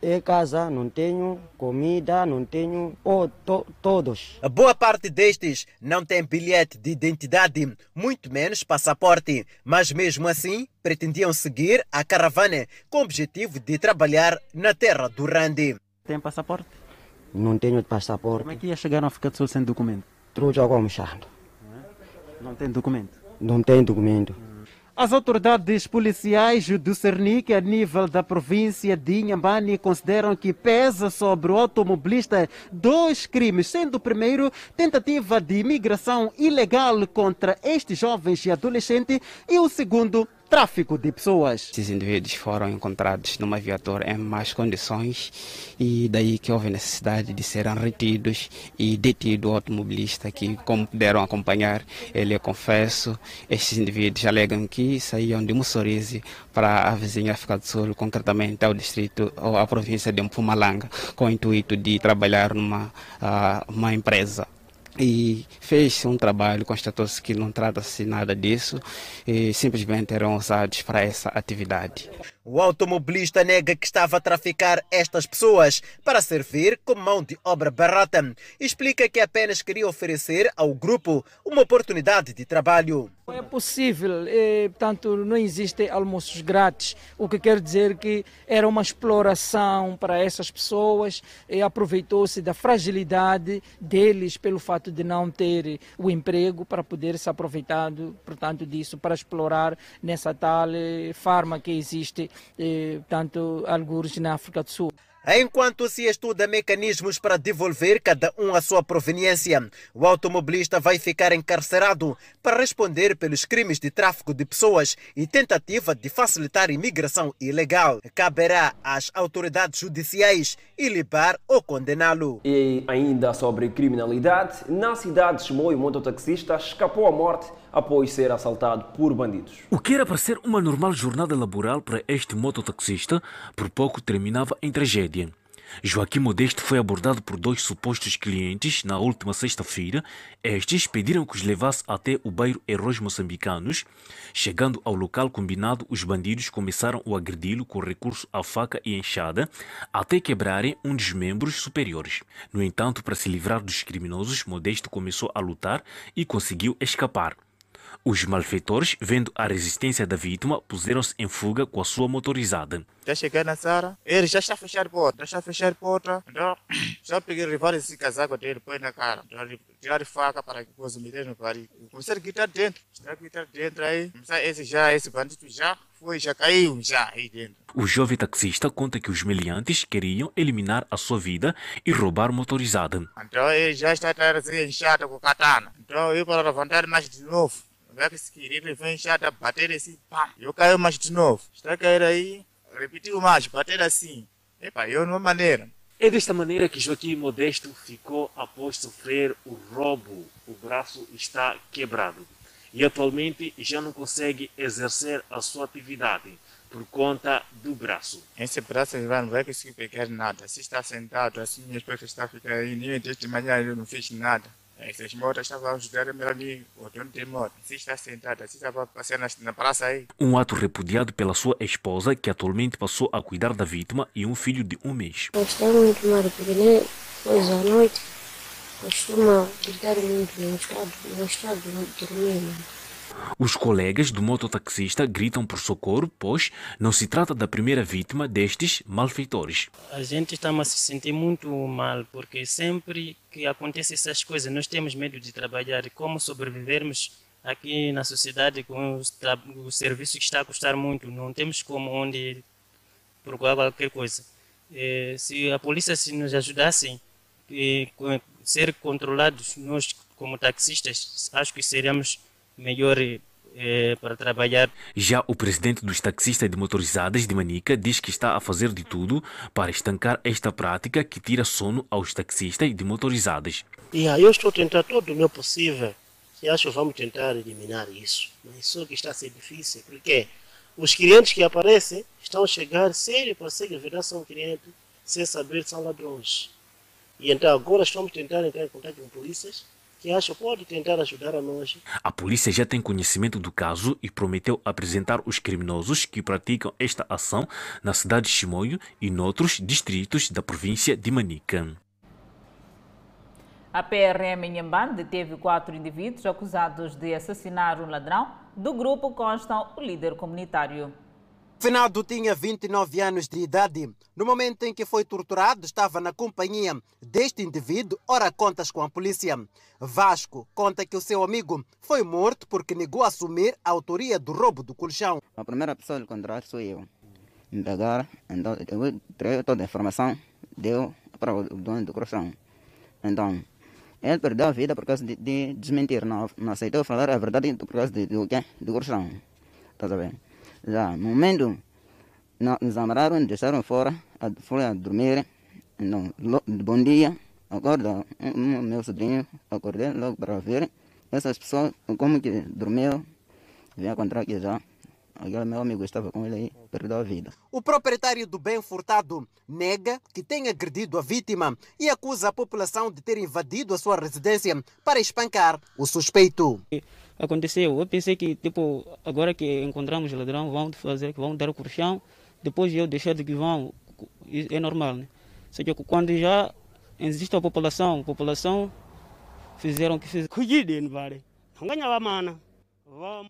é casa, não tenho comida, não tenho oh, to, todos. A boa parte destes não tem bilhete de identidade, muito menos passaporte, mas mesmo assim pretendiam seguir a caravana com o objetivo de trabalhar na terra do Randi. Tem passaporte? Não tenho passaporte. Como é que ia chegar na África do Sul sem documento? Truja como chando. Não tem documento? Não tem documento. As autoridades policiais do Cernic, a nível da província de Inhambane, consideram que pesa sobre o automobilista dois crimes, sendo o primeiro tentativa de imigração ilegal contra estes jovens e adolescentes e o segundo tráfico de pessoas. Esses indivíduos foram encontrados numa viatura em más condições e daí que houve necessidade de serem retidos e detido o automobilista que, como puderam acompanhar, ele confesso, estes indivíduos alegam que saíam de Mussorize para a vizinha África do Sul, concretamente ao distrito ou à província de Mpumalanga, com o intuito de trabalhar numa uh, uma empresa e fez um trabalho, constatou-se que não trata-se nada disso e simplesmente eram usados para essa atividade. O automobilista nega que estava a traficar estas pessoas para servir como mão de obra barata. Explica que apenas queria oferecer ao grupo uma oportunidade de trabalho. É possível, é, portanto, não existem almoços grátis, o que quer dizer que era uma exploração para essas pessoas e aproveitou-se da fragilidade deles pelo fato de não ter o emprego para poder se aproveitar, portanto, disso para explorar nessa tal eh, farma que existe eh, tanto alguns na África do Sul. Enquanto se estuda mecanismos para devolver cada um a sua proveniência, o automobilista vai ficar encarcerado para responder pelos crimes de tráfico de pessoas e tentativa de facilitar imigração ilegal. Caberá às autoridades judiciais ilibar ou condená-lo. E ainda sobre criminalidade, na cidade de Chimoio, o mototaxista escapou à morte após ser assaltado por bandidos. O que era para ser uma normal jornada laboral para este mototaxista, por pouco terminava em tragédia. Joaquim Modesto foi abordado por dois supostos clientes na última sexta-feira. Estes pediram que os levasse até o bairro Heróis Moçambicanos. Chegando ao local combinado, os bandidos começaram a agredi-lo com recurso à faca e enxada, até quebrarem um dos membros superiores. No entanto, para se livrar dos criminosos, Modesto começou a lutar e conseguiu escapar. Os malfeitores, vendo a resistência da vítima, puseram-se em fuga com a sua motorizada. Já cheguei na sala, ele já está a fechar a porta, já está a fechar porta, então já peguei rival esse casaco dele, põe na cara, tirar faca para que possa meter no parigo. Comecei a gritar dentro, está a gritar dentro aí, esse já, esse bandido já foi, já caiu, já aí dentro. O jovem taxista conta que os meliantes queriam eliminar a sua vida e roubar motorizada. Então ele já está a ser enxada com katana, então eu para levantar mais de novo vai conseguir, ele vem já a bater assim, pá, eu caio mais de novo. Está a cair aí, repetiu mais, bater assim. Epa, eu numa maneira. É desta maneira que Joaquim Modesto ficou após sofrer o roubo. O braço está quebrado e atualmente já não consegue exercer a sua atividade por conta do braço. Esse braço não vai conseguir pegar nada. Se está sentado assim, minha esposa está ficando aí, nem desde manhã eu não fiz nada. Motas estavam a ajudar o dono moto. Se está sentado, se estava passeando na praça aí. Um ato repudiado pela sua esposa, que atualmente passou a cuidar da vítima e um filho de um mês. Gostei muito, Mário, porque depois à noite costuma gritar muito, não está, não está dormindo. Os colegas do mototaxista gritam por socorro, pois não se trata da primeira vítima destes malfeitores. A gente está a se sentir muito mal, porque sempre que acontecem essas coisas, nós temos medo de trabalhar como sobrevivermos aqui na sociedade com o serviço que está a custar muito, não temos como onde procurar qualquer coisa. Se a polícia se nos ajudasse a ser controlados, nós como taxistas, acho que seríamos melhor é, para trabalhar. Já o presidente dos taxistas de motorizadas de Manica diz que está a fazer de tudo para estancar esta prática que tira sono aos taxistas de motorizadas. Yeah, eu estou a tentar todo o meu possível e acho que vamos tentar eliminar isso. Mas só que está a ser difícil, porque os clientes que aparecem estão a chegar sério para ser que verdade são clientes, sem saber que são ladrões. E então agora estamos tentando entrar em contato com polícias que acho pode tentar ajudar a nós. A polícia já tem conhecimento do caso e prometeu apresentar os criminosos que praticam esta ação na cidade de Chimoio e noutros distritos da província de Manica. A PRM em Nhambane deteve quatro indivíduos acusados de assassinar um ladrão. Do grupo constam o líder comunitário. Finado tinha 29 anos de idade. No momento em que foi torturado, estava na companhia deste indivíduo, ora contas com a polícia. Vasco conta que o seu amigo foi morto porque negou assumir a autoria do roubo do colchão. A primeira pessoa a encontrar sou eu. Agora, então, eu trago toda a informação, deu para o dono do colchão. Então, ele perdeu a vida por causa de, de desmentir, não, não aceitou falar a verdade por causa de, do quê? Do colchão. Estás a ver? Já, no momento, nos amarraram, deixaram fora, foi a dormir. Então, bom dia, acorda, meu sobrinho, acordei logo para ver. Essas pessoas, como que dormiu, vim encontrar aqui já. Aquele meu amigo estava com ele aí, perdeu a vida. O proprietário do bem furtado nega que tenha agredido a vítima e acusa a população de ter invadido a sua residência para espancar o suspeito. Aconteceu, eu pensei que tipo, agora que encontramos ladrão, vão fazer, vão dar o colchão, depois eu deixar de que vão, é normal, né? Só que quando já existe a população, a população fizeram o que fizeram.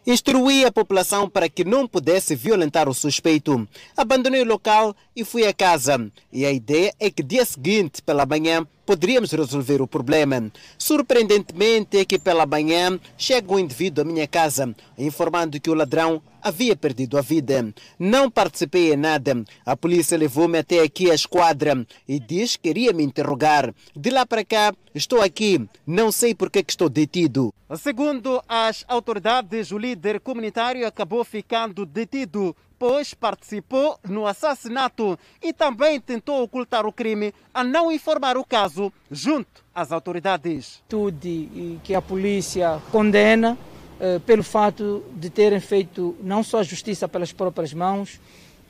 Instruí a população para que não pudesse violentar o suspeito. Abandonei o local e fui a casa. E a ideia é que dia seguinte, pela manhã, poderíamos resolver o problema. Surpreendentemente é que pela manhã chega um indivíduo à minha casa informando que o ladrão havia perdido a vida. Não participei em nada. A polícia levou-me até aqui à esquadra e diz que queria me interrogar. De lá para cá, estou aqui. Não sei por que estou detido. Segundo as autoridades, o líder comunitário acabou ficando detido pois participou no assassinato e também tentou ocultar o crime a não informar o caso junto às autoridades. Tudo que a polícia condena eh, pelo fato de terem feito não só justiça pelas próprias mãos,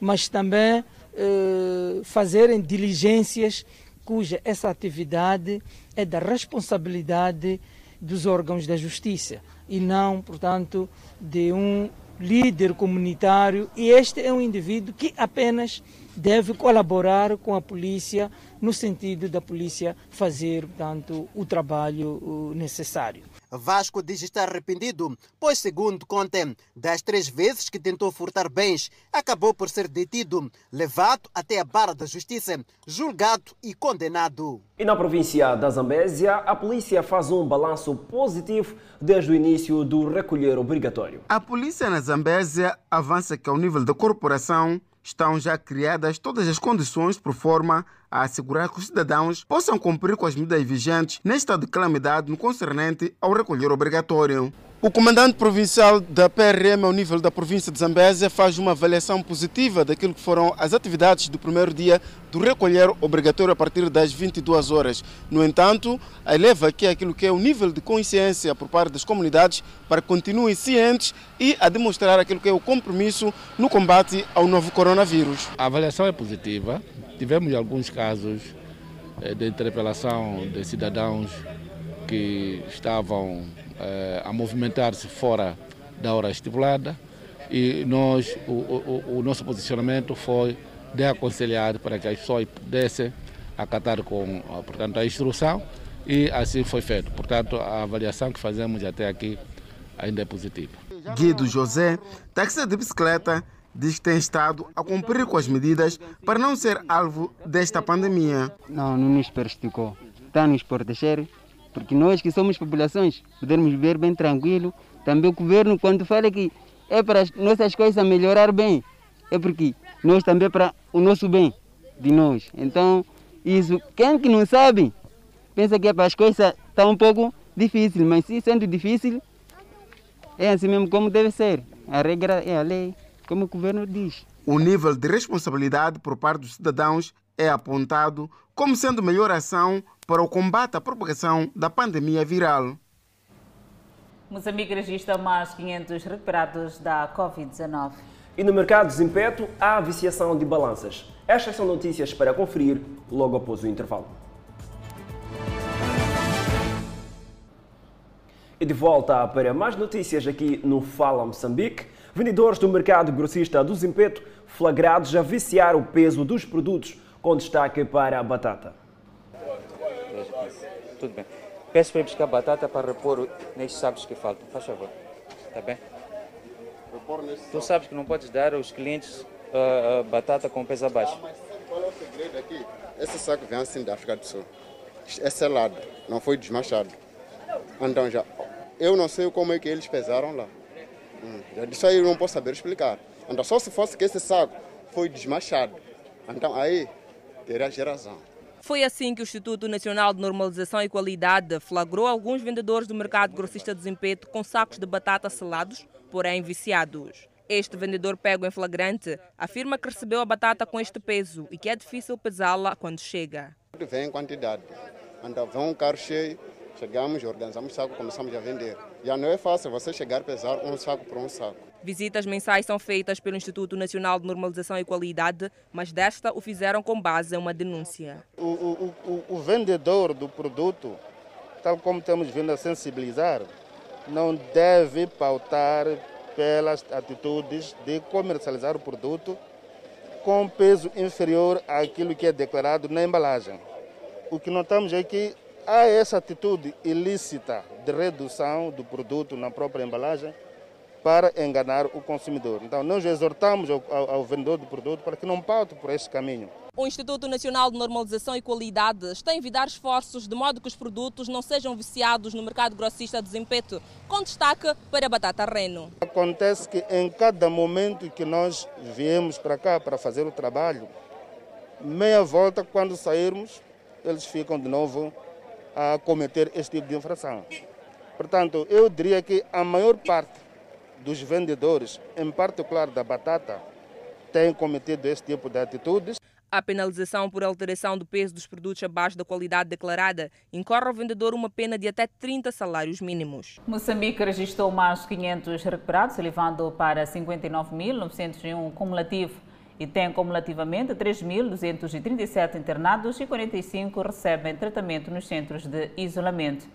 mas também eh, fazerem diligências cuja essa atividade é da responsabilidade dos órgãos da justiça e não, portanto, de um líder comunitário e este é um indivíduo que apenas deve colaborar com a polícia no sentido da polícia fazer, portanto, o trabalho necessário. Vasco diz estar arrependido, pois, segundo contem, das três vezes que tentou furtar bens, acabou por ser detido, levado até a barra da justiça, julgado e condenado. E na província da Zambésia, a polícia faz um balanço positivo desde o início do recolher obrigatório. A polícia na Zambésia avança que, ao nível da corporação, estão já criadas todas as condições por forma a assegurar que os cidadãos possam cumprir com as medidas vigentes neste estado de calamidade no concernente ao recolher obrigatório. O comandante provincial da PRM ao nível da província de Zambésia faz uma avaliação positiva daquilo que foram as atividades do primeiro dia do recolher obrigatório a partir das 22 horas. No entanto, eleva aqui aquilo que é o nível de consciência por parte das comunidades para que continuem cientes e a demonstrar aquilo que é o compromisso no combate ao novo coronavírus. A avaliação é positiva. Tivemos alguns casos eh, de interpelação de cidadãos que estavam a movimentar-se fora da hora estipulada e nós, o, o, o, nosso posicionamento foi de aconselhar para que as pessoas pudessem acatar com portanto, a instrução e assim foi feito. Portanto, a avaliação que fazemos até aqui ainda é positiva. Guido José, taxista de bicicleta, diz que tem estado a cumprir com as medidas para não ser alvo desta pandemia. Não, não nos prejudicou. Está nos proteger porque nós que somos populações podemos viver bem tranquilo. Também o governo, quando fala que é para as nossas coisas melhorar bem, é porque nós também para o nosso bem de nós. Então, isso, quem que não sabe, pensa que é para as coisas está um pouco difícil, mas se sendo difícil, é assim mesmo como deve ser. A regra é a lei, como o governo diz. O nível de responsabilidade por parte dos cidadãos é apontado como sendo melhor ação para o combate à propagação da pandemia viral. Moçambique registra mais 500 recuperados da Covid-19. E no mercado de desempenho há viciação de balanças. Estas são notícias para conferir logo após o intervalo. E de volta para mais notícias aqui no Fala Moçambique. Vendedores do mercado grossista do Zimpeto flagrados a viciar o peso dos produtos, com destaque para a batata. Tudo bem. Peço para ir buscar batata para repor nestes sacos que faltam. Faz favor. Está bem? Tu sabes que não podes dar aos clientes uh, uh, batata com peso abaixo. Qual é o segredo aqui? Esse saco vem assim da África do Sul. É selado, não foi desmachado. Então já, eu não sei como é que eles pesaram lá. Hum, já disso aí eu não posso saber explicar. Então só se fosse que esse saco foi desmachado. Então aí teria geração. Foi assim que o Instituto Nacional de Normalização e Qualidade flagrou alguns vendedores do mercado grossista de Zimpeto com sacos de batata selados, porém viciados. Este vendedor pego em flagrante afirma que recebeu a batata com este peso e que é difícil pesá-la quando chega. Vem em quantidade. Então vem um carro cheio, chegamos, organizamos o saco, começamos a vender. Já não é fácil você chegar a pesar um saco por um saco. Visitas mensais são feitas pelo Instituto Nacional de Normalização e Qualidade, mas desta o fizeram com base em uma denúncia. O, o, o, o vendedor do produto, tal como temos vindo a sensibilizar, não deve pautar pelas atitudes de comercializar o produto com peso inferior àquilo que é declarado na embalagem. O que notamos é que há essa atitude ilícita de redução do produto na própria embalagem para enganar o consumidor. Então, nós exortamos ao, ao, ao vendedor do produto para que não paute por este caminho. O Instituto Nacional de Normalização e Qualidade está a envidar esforços de modo que os produtos não sejam viciados no mercado grossista de Zimpeto, com destaque para a batata reno. Acontece que em cada momento que nós viemos para cá para fazer o trabalho, meia volta, quando sairmos, eles ficam de novo a cometer este tipo de infração. Portanto, eu diria que a maior parte dos vendedores, em particular da batata, têm cometido este tipo de atitudes. A penalização por alteração do peso dos produtos abaixo da qualidade declarada incorre ao vendedor uma pena de até 30 salários mínimos. Moçambique registrou mais 500 recuperados, elevando para 59.901 cumulativo e tem cumulativamente 3.237 internados e 45 recebem tratamento nos centros de isolamento.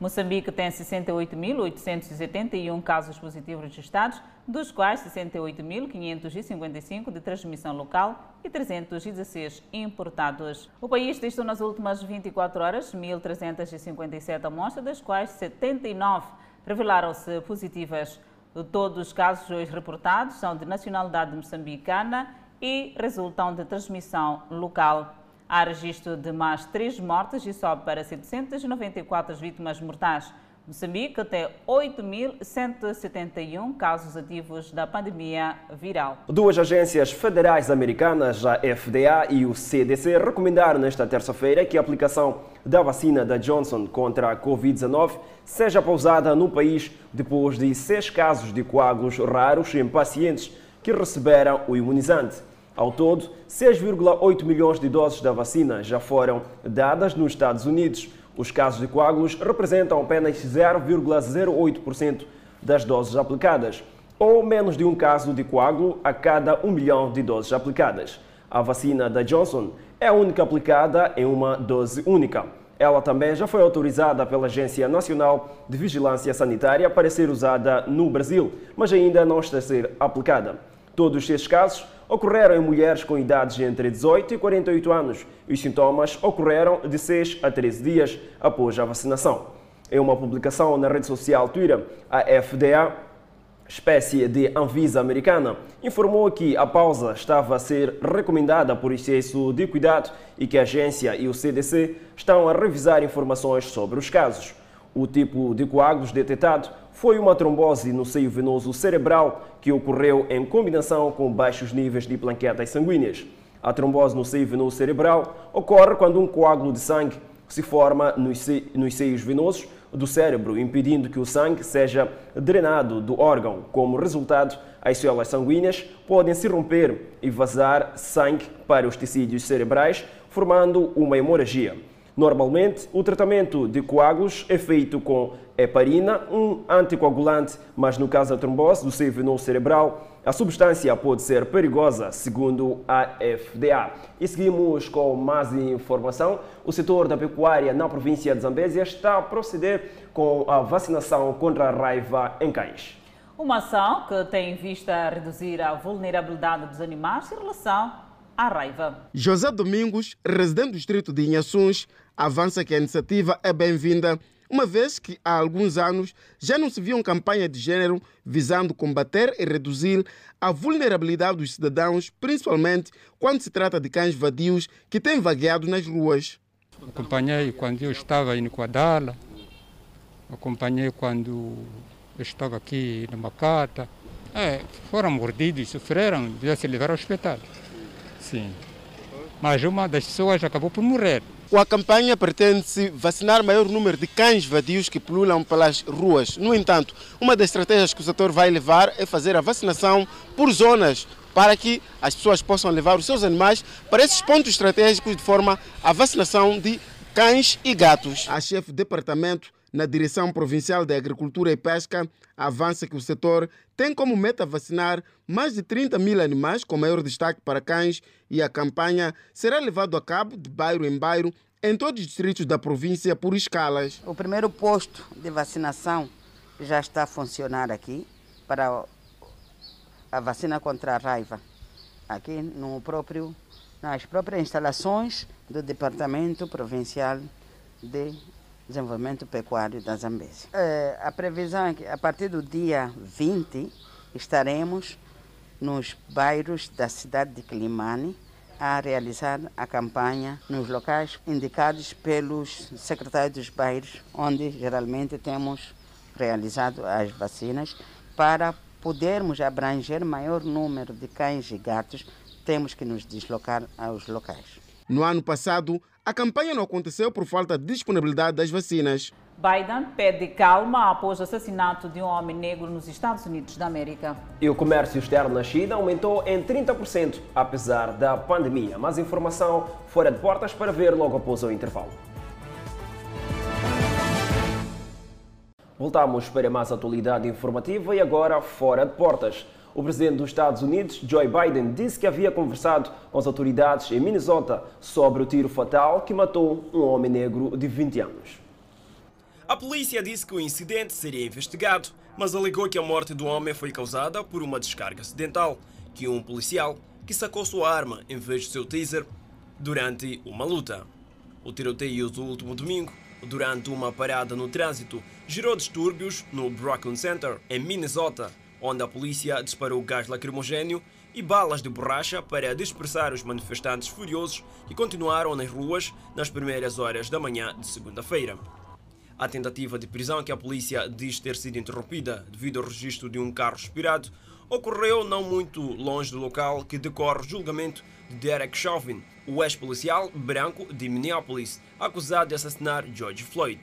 Moçambique tem 68.871 casos positivos registrados, dos quais 68.555 de transmissão local e 316 importados. O país testou nas últimas 24 horas 1.357 amostras, das quais 79 revelaram-se positivas. Todos os casos hoje reportados são de nacionalidade moçambicana e resultam de transmissão local. Há registro de mais três mortes e sobe para 794 vítimas mortais. Moçambique tem 8.171 casos ativos da pandemia viral. Duas agências federais americanas, a FDA e o CDC, recomendaram nesta terça-feira que a aplicação da vacina da Johnson contra a Covid-19 seja pausada no país depois de seis casos de coágulos raros em pacientes que receberam o imunizante. Ao todo, 6,8 milhões de doses da vacina já foram dadas nos Estados Unidos. Os casos de coágulos representam apenas 0,08% das doses aplicadas, ou menos de um caso de coágulo a cada um milhão de doses aplicadas. A vacina da Johnson é a única aplicada em uma dose única. Ela também já foi autorizada pela Agência Nacional de Vigilância Sanitária para ser usada no Brasil, mas ainda não está a ser aplicada. Todos estes casos ocorreram em mulheres com idades entre 18 e 48 anos os sintomas ocorreram de 6 a 13 dias após a vacinação. Em uma publicação na rede social Twitter, a FDA, espécie de Anvisa americana, informou que a pausa estava a ser recomendada por excesso de cuidado e que a agência e o CDC estão a revisar informações sobre os casos. O tipo de coágulos detectado foi uma trombose no seio venoso cerebral que ocorreu em combinação com baixos níveis de plaquetas sanguíneas. A trombose no seio venoso cerebral ocorre quando um coágulo de sangue se forma nos seios venosos do cérebro, impedindo que o sangue seja drenado do órgão. Como resultado, as células sanguíneas podem se romper e vazar sangue para os tecidos cerebrais, formando uma hemorragia. Normalmente, o tratamento de coágulos é feito com heparina, um anticoagulante, mas no caso da trombose do seio venoso cerebral, a substância pode ser perigosa, segundo a FDA. E seguimos com mais informação. O setor da pecuária na província de Zambésia está a proceder com a vacinação contra a raiva em cães. Uma ação que tem em vista reduzir a vulnerabilidade dos animais em relação à raiva. José Domingos, residente do distrito de Inhaçuns, avança que a iniciativa é bem-vinda, uma vez que há alguns anos já não se via uma campanha de género visando combater e reduzir a vulnerabilidade dos cidadãos, principalmente quando se trata de cães vadios que têm vagueado nas ruas. Acompanhei quando eu estava em Quadala, acompanhei quando eu estava aqui na Macata. É, foram mordidos, sofreram, devia se levar ao hospital. Sim. Mas uma das pessoas acabou por morrer. Com a campanha pretende-se vacinar maior número de cães vadios que pululam pelas ruas. No entanto, uma das estratégias que o setor vai levar é fazer a vacinação por zonas para que as pessoas possam levar os seus animais para esses pontos estratégicos de forma a vacinação de cães e gatos. A chefe de departamento na Direção Provincial de Agricultura e Pesca, avança que o setor tem como meta vacinar mais de 30 mil animais, com maior destaque para cães, e a campanha será levada a cabo de bairro em bairro em todos os distritos da província por escalas. O primeiro posto de vacinação já está a funcionar aqui para a vacina contra a raiva, aqui no próprio, nas próprias instalações do Departamento Provincial de Desenvolvimento Pecuário da Zambésia. É, a previsão é que a partir do dia 20 estaremos nos bairros da cidade de Climane a realizar a campanha nos locais indicados pelos secretários dos bairros, onde geralmente temos realizado as vacinas para podermos abranger maior número de cães e gatos, temos que nos deslocar aos locais. No ano passado, a campanha não aconteceu por falta de disponibilidade das vacinas. Biden pede calma após o assassinato de um homem negro nos Estados Unidos da América. E o comércio externo na China aumentou em 30%, apesar da pandemia. Mais informação fora de portas para ver logo após o intervalo. Voltamos para mais atualidade informativa e agora fora de portas. O presidente dos Estados Unidos, Joe Biden, disse que havia conversado com as autoridades em Minnesota sobre o tiro fatal que matou um homem negro de 20 anos. A polícia disse que o incidente seria investigado, mas alegou que a morte do homem foi causada por uma descarga acidental, que um policial que sacou sua arma em vez do seu taser durante uma luta. O tiroteio do último domingo, durante uma parada no trânsito, gerou distúrbios no Brooklyn Center, em Minnesota, onde a polícia disparou gás lacrimogênio e balas de borracha para dispersar os manifestantes furiosos que continuaram nas ruas nas primeiras horas da manhã de segunda-feira. A tentativa de prisão que a polícia diz ter sido interrompida devido ao registro de um carro expirado ocorreu não muito longe do local que decorre o julgamento de Derek Chauvin, o ex-policial branco de Minneapolis, acusado de assassinar George Floyd.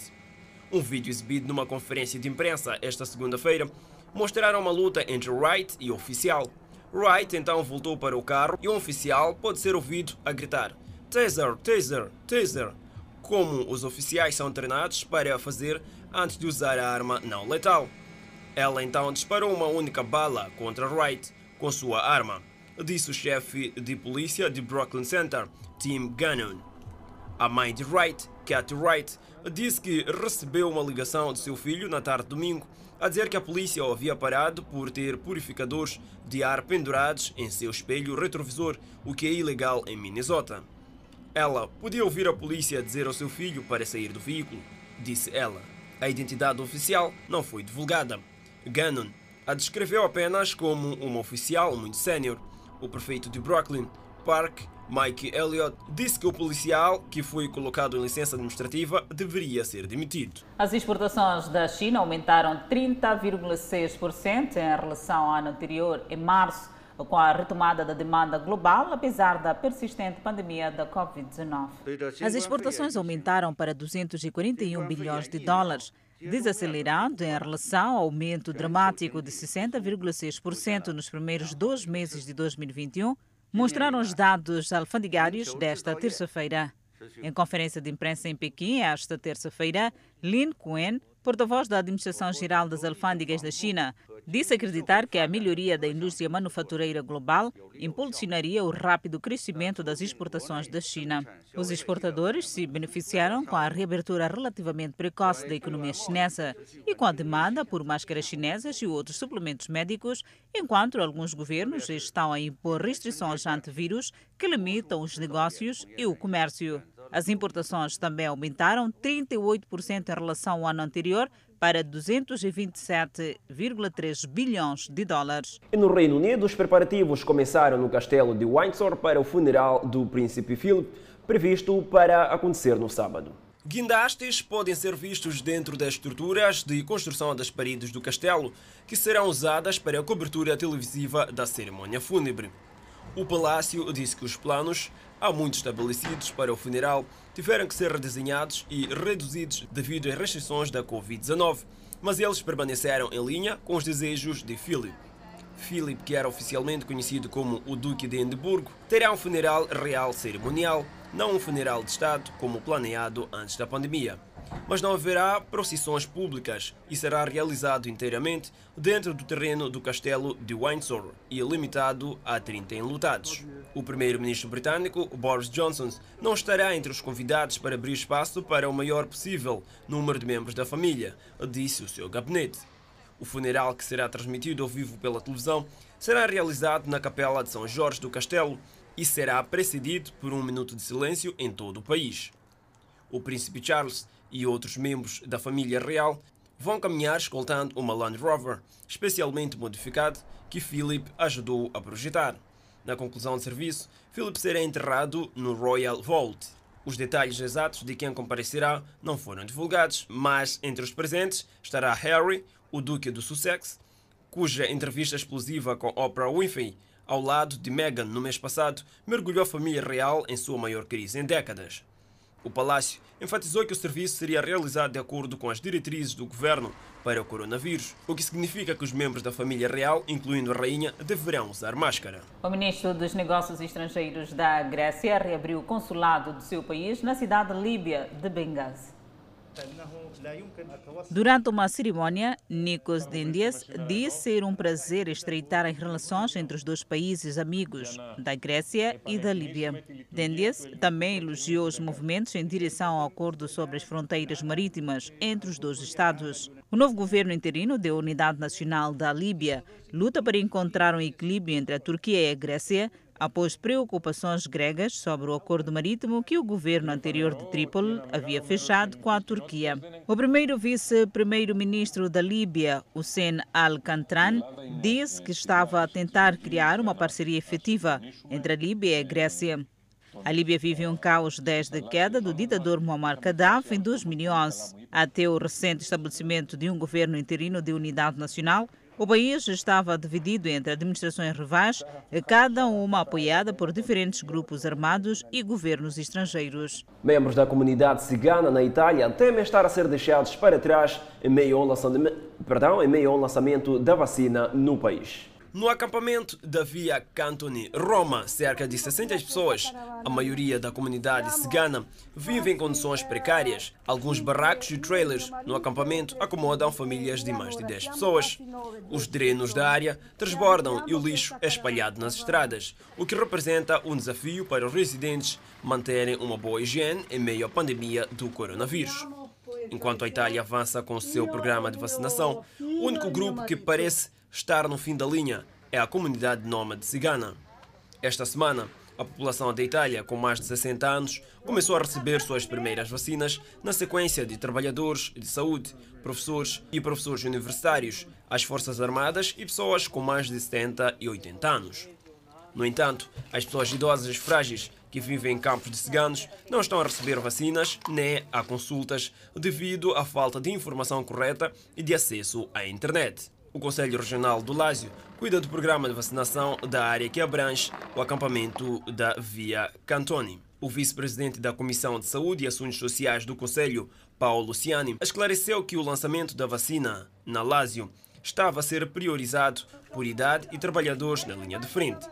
Um vídeo exibido numa conferência de imprensa esta segunda-feira mostraram uma luta entre Wright e o oficial. Wright então voltou para o carro e um oficial pode ser ouvido a gritar Taser, Taser, Taser, como os oficiais são treinados para fazer antes de usar a arma não letal. Ela então disparou uma única bala contra Wright com sua arma, disse o chefe de polícia de Brooklyn Center, Tim Gannon. A mãe de Wright, Kathy Wright, disse que recebeu uma ligação de seu filho na tarde de domingo a dizer que a polícia o havia parado por ter purificadores de ar pendurados em seu espelho retrovisor, o que é ilegal em Minnesota. Ela podia ouvir a polícia dizer ao seu filho para sair do veículo, disse ela. A identidade oficial não foi divulgada. Gannon a descreveu apenas como uma oficial muito sénior. O prefeito de Brooklyn, Park Mike Elliott disse que o policial, que foi colocado em licença administrativa, deveria ser demitido. As exportações da China aumentaram 30,6% em relação ao ano anterior, em março, com a retomada da demanda global, apesar da persistente pandemia da Covid-19. As exportações aumentaram para 241 bilhões de dólares, desacelerando em relação ao aumento dramático de 60,6% nos primeiros dois meses de 2021 mostraram os dados alfandegários desta terça-feira. Em conferência de imprensa em Pequim, esta terça-feira, Lin Quen, porta-voz da Administração Geral das Alfândegas da China, disse acreditar que a melhoria da indústria manufatureira global impulsionaria o rápido crescimento das exportações da China. Os exportadores se beneficiaram com a reabertura relativamente precoce da economia chinesa e com a demanda por máscaras chinesas e outros suplementos médicos, enquanto alguns governos estão a impor restrições antivírus que limitam os negócios e o comércio. As importações também aumentaram 38% em relação ao ano anterior para 227,3 bilhões de dólares. E no Reino Unido, os preparativos começaram no castelo de Windsor para o funeral do príncipe Philip, previsto para acontecer no sábado. Guindastes podem ser vistos dentro das estruturas de construção das paredes do castelo, que serão usadas para a cobertura televisiva da cerimônia fúnebre. O palácio disse que os planos, há muito estabelecidos para o funeral, tiveram que ser redesenhados e reduzidos devido às restrições da Covid-19, mas eles permaneceram em linha com os desejos de Philip. Philip, que era oficialmente conhecido como o Duque de Edimburgo, terá um funeral real cerimonial, não um funeral de Estado como planeado antes da pandemia. Mas não haverá procissões públicas e será realizado inteiramente dentro do terreno do castelo de Windsor e limitado a 30 enlutados. O primeiro-ministro britânico, Boris Johnson, não estará entre os convidados para abrir espaço para o maior possível número de membros da família, disse o seu gabinete. O funeral, que será transmitido ao vivo pela televisão, será realizado na Capela de São Jorge do Castelo e será precedido por um minuto de silêncio em todo o país. O príncipe Charles e outros membros da família real vão caminhar escoltando uma Land Rover, especialmente modificada, que Philip ajudou a projetar. Na conclusão do serviço, Philip será enterrado no Royal Vault. Os detalhes exatos de quem comparecerá não foram divulgados, mas entre os presentes estará Harry, o Duque do Sussex, cuja entrevista explosiva com Oprah Winfrey, ao lado de Meghan no mês passado, mergulhou a família real em sua maior crise em décadas. O Palácio enfatizou que o serviço seria realizado de acordo com as diretrizes do governo para o coronavírus, o que significa que os membros da família real, incluindo a rainha, deverão usar máscara. O ministro dos Negócios Estrangeiros da Grécia reabriu o consulado do seu país na cidade líbia de Benghazi. Durante uma cerimônia, Nikos Dendias disse ser um prazer estreitar as relações entre os dois países amigos, da Grécia e da Líbia. Dendias também elogiou os movimentos em direção ao acordo sobre as fronteiras marítimas entre os dois Estados. O novo governo interino da Unidade Nacional da Líbia luta para encontrar um equilíbrio entre a Turquia e a Grécia após preocupações gregas sobre o acordo marítimo que o governo anterior de Trípoli havia fechado com a Turquia. O primeiro vice-primeiro-ministro da Líbia, Hussein Al-Kantran, disse que estava a tentar criar uma parceria efetiva entre a Líbia e a Grécia. A Líbia vive um caos desde a queda do ditador Muammar Gaddafi em 2011 até o recente estabelecimento de um governo interino de unidade nacional o país estava dividido entre administrações rivais, cada uma apoiada por diferentes grupos armados e governos estrangeiros. Membros da comunidade cigana na Itália temem estar a ser deixados para trás em meio ao lançamento, perdão, em meio ao lançamento da vacina no país. No acampamento da Via Cantoni, Roma, cerca de 60 pessoas, a maioria da comunidade cigana, vive em condições precárias. Alguns barracos e trailers no acampamento acomodam famílias de mais de 10 pessoas. Os drenos da área transbordam e o lixo é espalhado nas estradas, o que representa um desafio para os residentes manterem uma boa higiene em meio à pandemia do coronavírus. Enquanto a Itália avança com o seu programa de vacinação, o único grupo que parece estar no fim da linha é a comunidade nômade cigana. Esta semana, a população da Itália com mais de 60 anos começou a receber suas primeiras vacinas na sequência de trabalhadores de saúde, professores e professores universitários, as Forças Armadas e pessoas com mais de 70 e 80 anos. No entanto, as pessoas idosas e frágeis que vivem em campos de ciganos não estão a receber vacinas nem a consultas devido à falta de informação correta e de acesso à internet. O Conselho Regional do Lásio cuida do programa de vacinação da área que abrange o acampamento da Via Cantoni. O vice-presidente da Comissão de Saúde e Assuntos Sociais do Conselho, Paulo Luciani, esclareceu que o lançamento da vacina na Lásio estava a ser priorizado por idade e trabalhadores na linha de frente.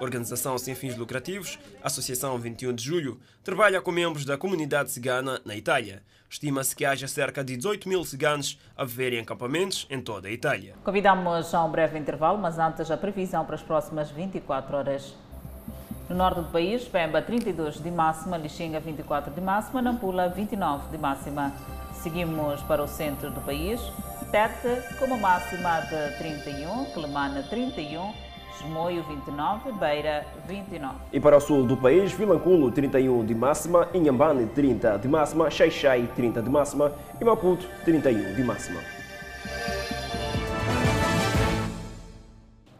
Organização sem fins lucrativos, Associação 21 de Julho, trabalha com membros da comunidade cigana na Itália. Estima-se que haja cerca de 18 mil ciganos a viver em acampamentos em toda a Itália. Convidamos a um breve intervalo, mas antes a previsão para as próximas 24 horas. No norte do país, Pemba 32 de máxima, Lixinga 24 de máxima, Nampula 29 de máxima. Seguimos para o centro do país, Tete com uma máxima de 31, Clemana 31, Chimoio 29, Beira 29. E para o sul do país, Vilanculo 31 de máxima, Inhambane 30 de máxima, Xaixai 30 de máxima e Maputo 31 de máxima.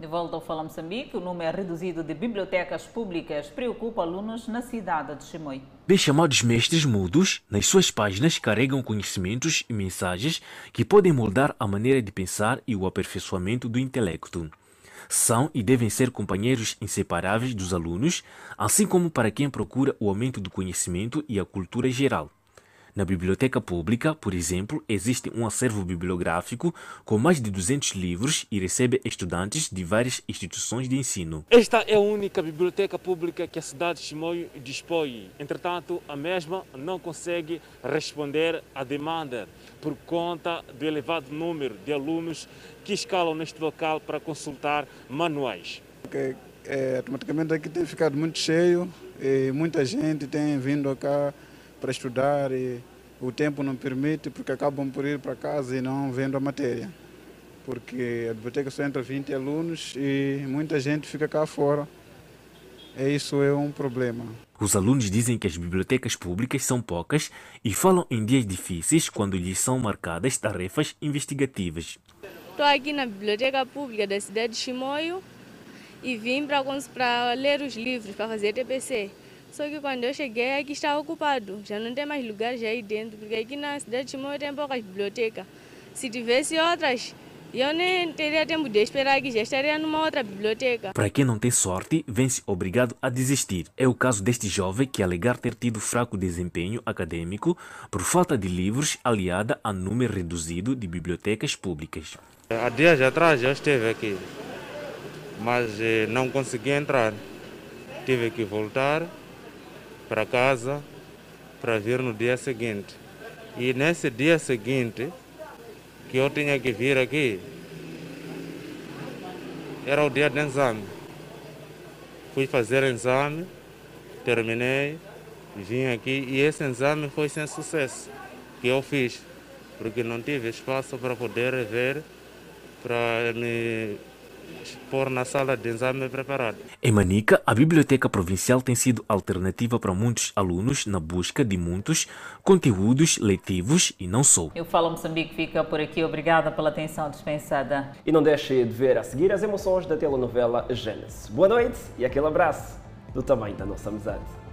De volta ao Fala Moçambique, o número reduzido de bibliotecas públicas preocupa alunos na cidade de Chimoio. Bem chamados mestres mudos, nas suas páginas carregam conhecimentos e mensagens que podem moldar a maneira de pensar e o aperfeiçoamento do intelecto. São e devem ser companheiros inseparáveis dos alunos, assim como para quem procura o aumento do conhecimento e a cultura geral. Na biblioteca pública, por exemplo, existe um acervo bibliográfico com mais de 200 livros e recebe estudantes de várias instituições de ensino. Esta é a única biblioteca pública que a cidade de Chimoio dispõe. Entretanto, a mesma não consegue responder à demanda por conta do elevado número de alunos que escalam neste local para consultar manuais. Okay. É, automaticamente aqui tem ficado muito cheio e muita gente tem vindo cá para estudar e o tempo não permite porque acabam por ir para casa e não vendo a matéria. Porque a biblioteca só entra 20 alunos e muita gente fica cá fora. E isso é um problema. Os alunos dizem que as bibliotecas públicas são poucas e falam em dias difíceis quando lhes são marcadas tarefas investigativas. Estou aqui na biblioteca pública da cidade de Chimoio e vim para ler os livros, para fazer TPC. Só que quando eu cheguei aqui estava ocupado, já não tem mais lugares aí dentro, porque aqui na cidade de Chimoio tem poucas bibliotecas. Se tivesse outras, eu nem teria tempo de esperar aqui, já estaria numa outra biblioteca. Para quem não tem sorte, vem-se obrigado a desistir. É o caso deste jovem que alegar ter tido fraco desempenho acadêmico por falta de livros aliada a número reduzido de bibliotecas públicas. Há dias atrás já esteve aqui, mas eh, não consegui entrar. Tive que voltar para casa para vir no dia seguinte. E nesse dia seguinte, que eu tinha que vir aqui, era o dia de exame. Fui fazer exame, terminei, vim aqui e esse exame foi sem sucesso que eu fiz, porque não tive espaço para poder ver, para me pôr na sala de exame preparado. Em Manica, a Biblioteca Provincial tem sido alternativa para muitos alunos na busca de muitos conteúdos letivos e não só. Eu falo Moçambique fica por aqui. Obrigada pela atenção dispensada. E não deixe de ver a seguir as emoções da telenovela Gênesis. Boa noite e aquele abraço do tamanho da nossa amizade.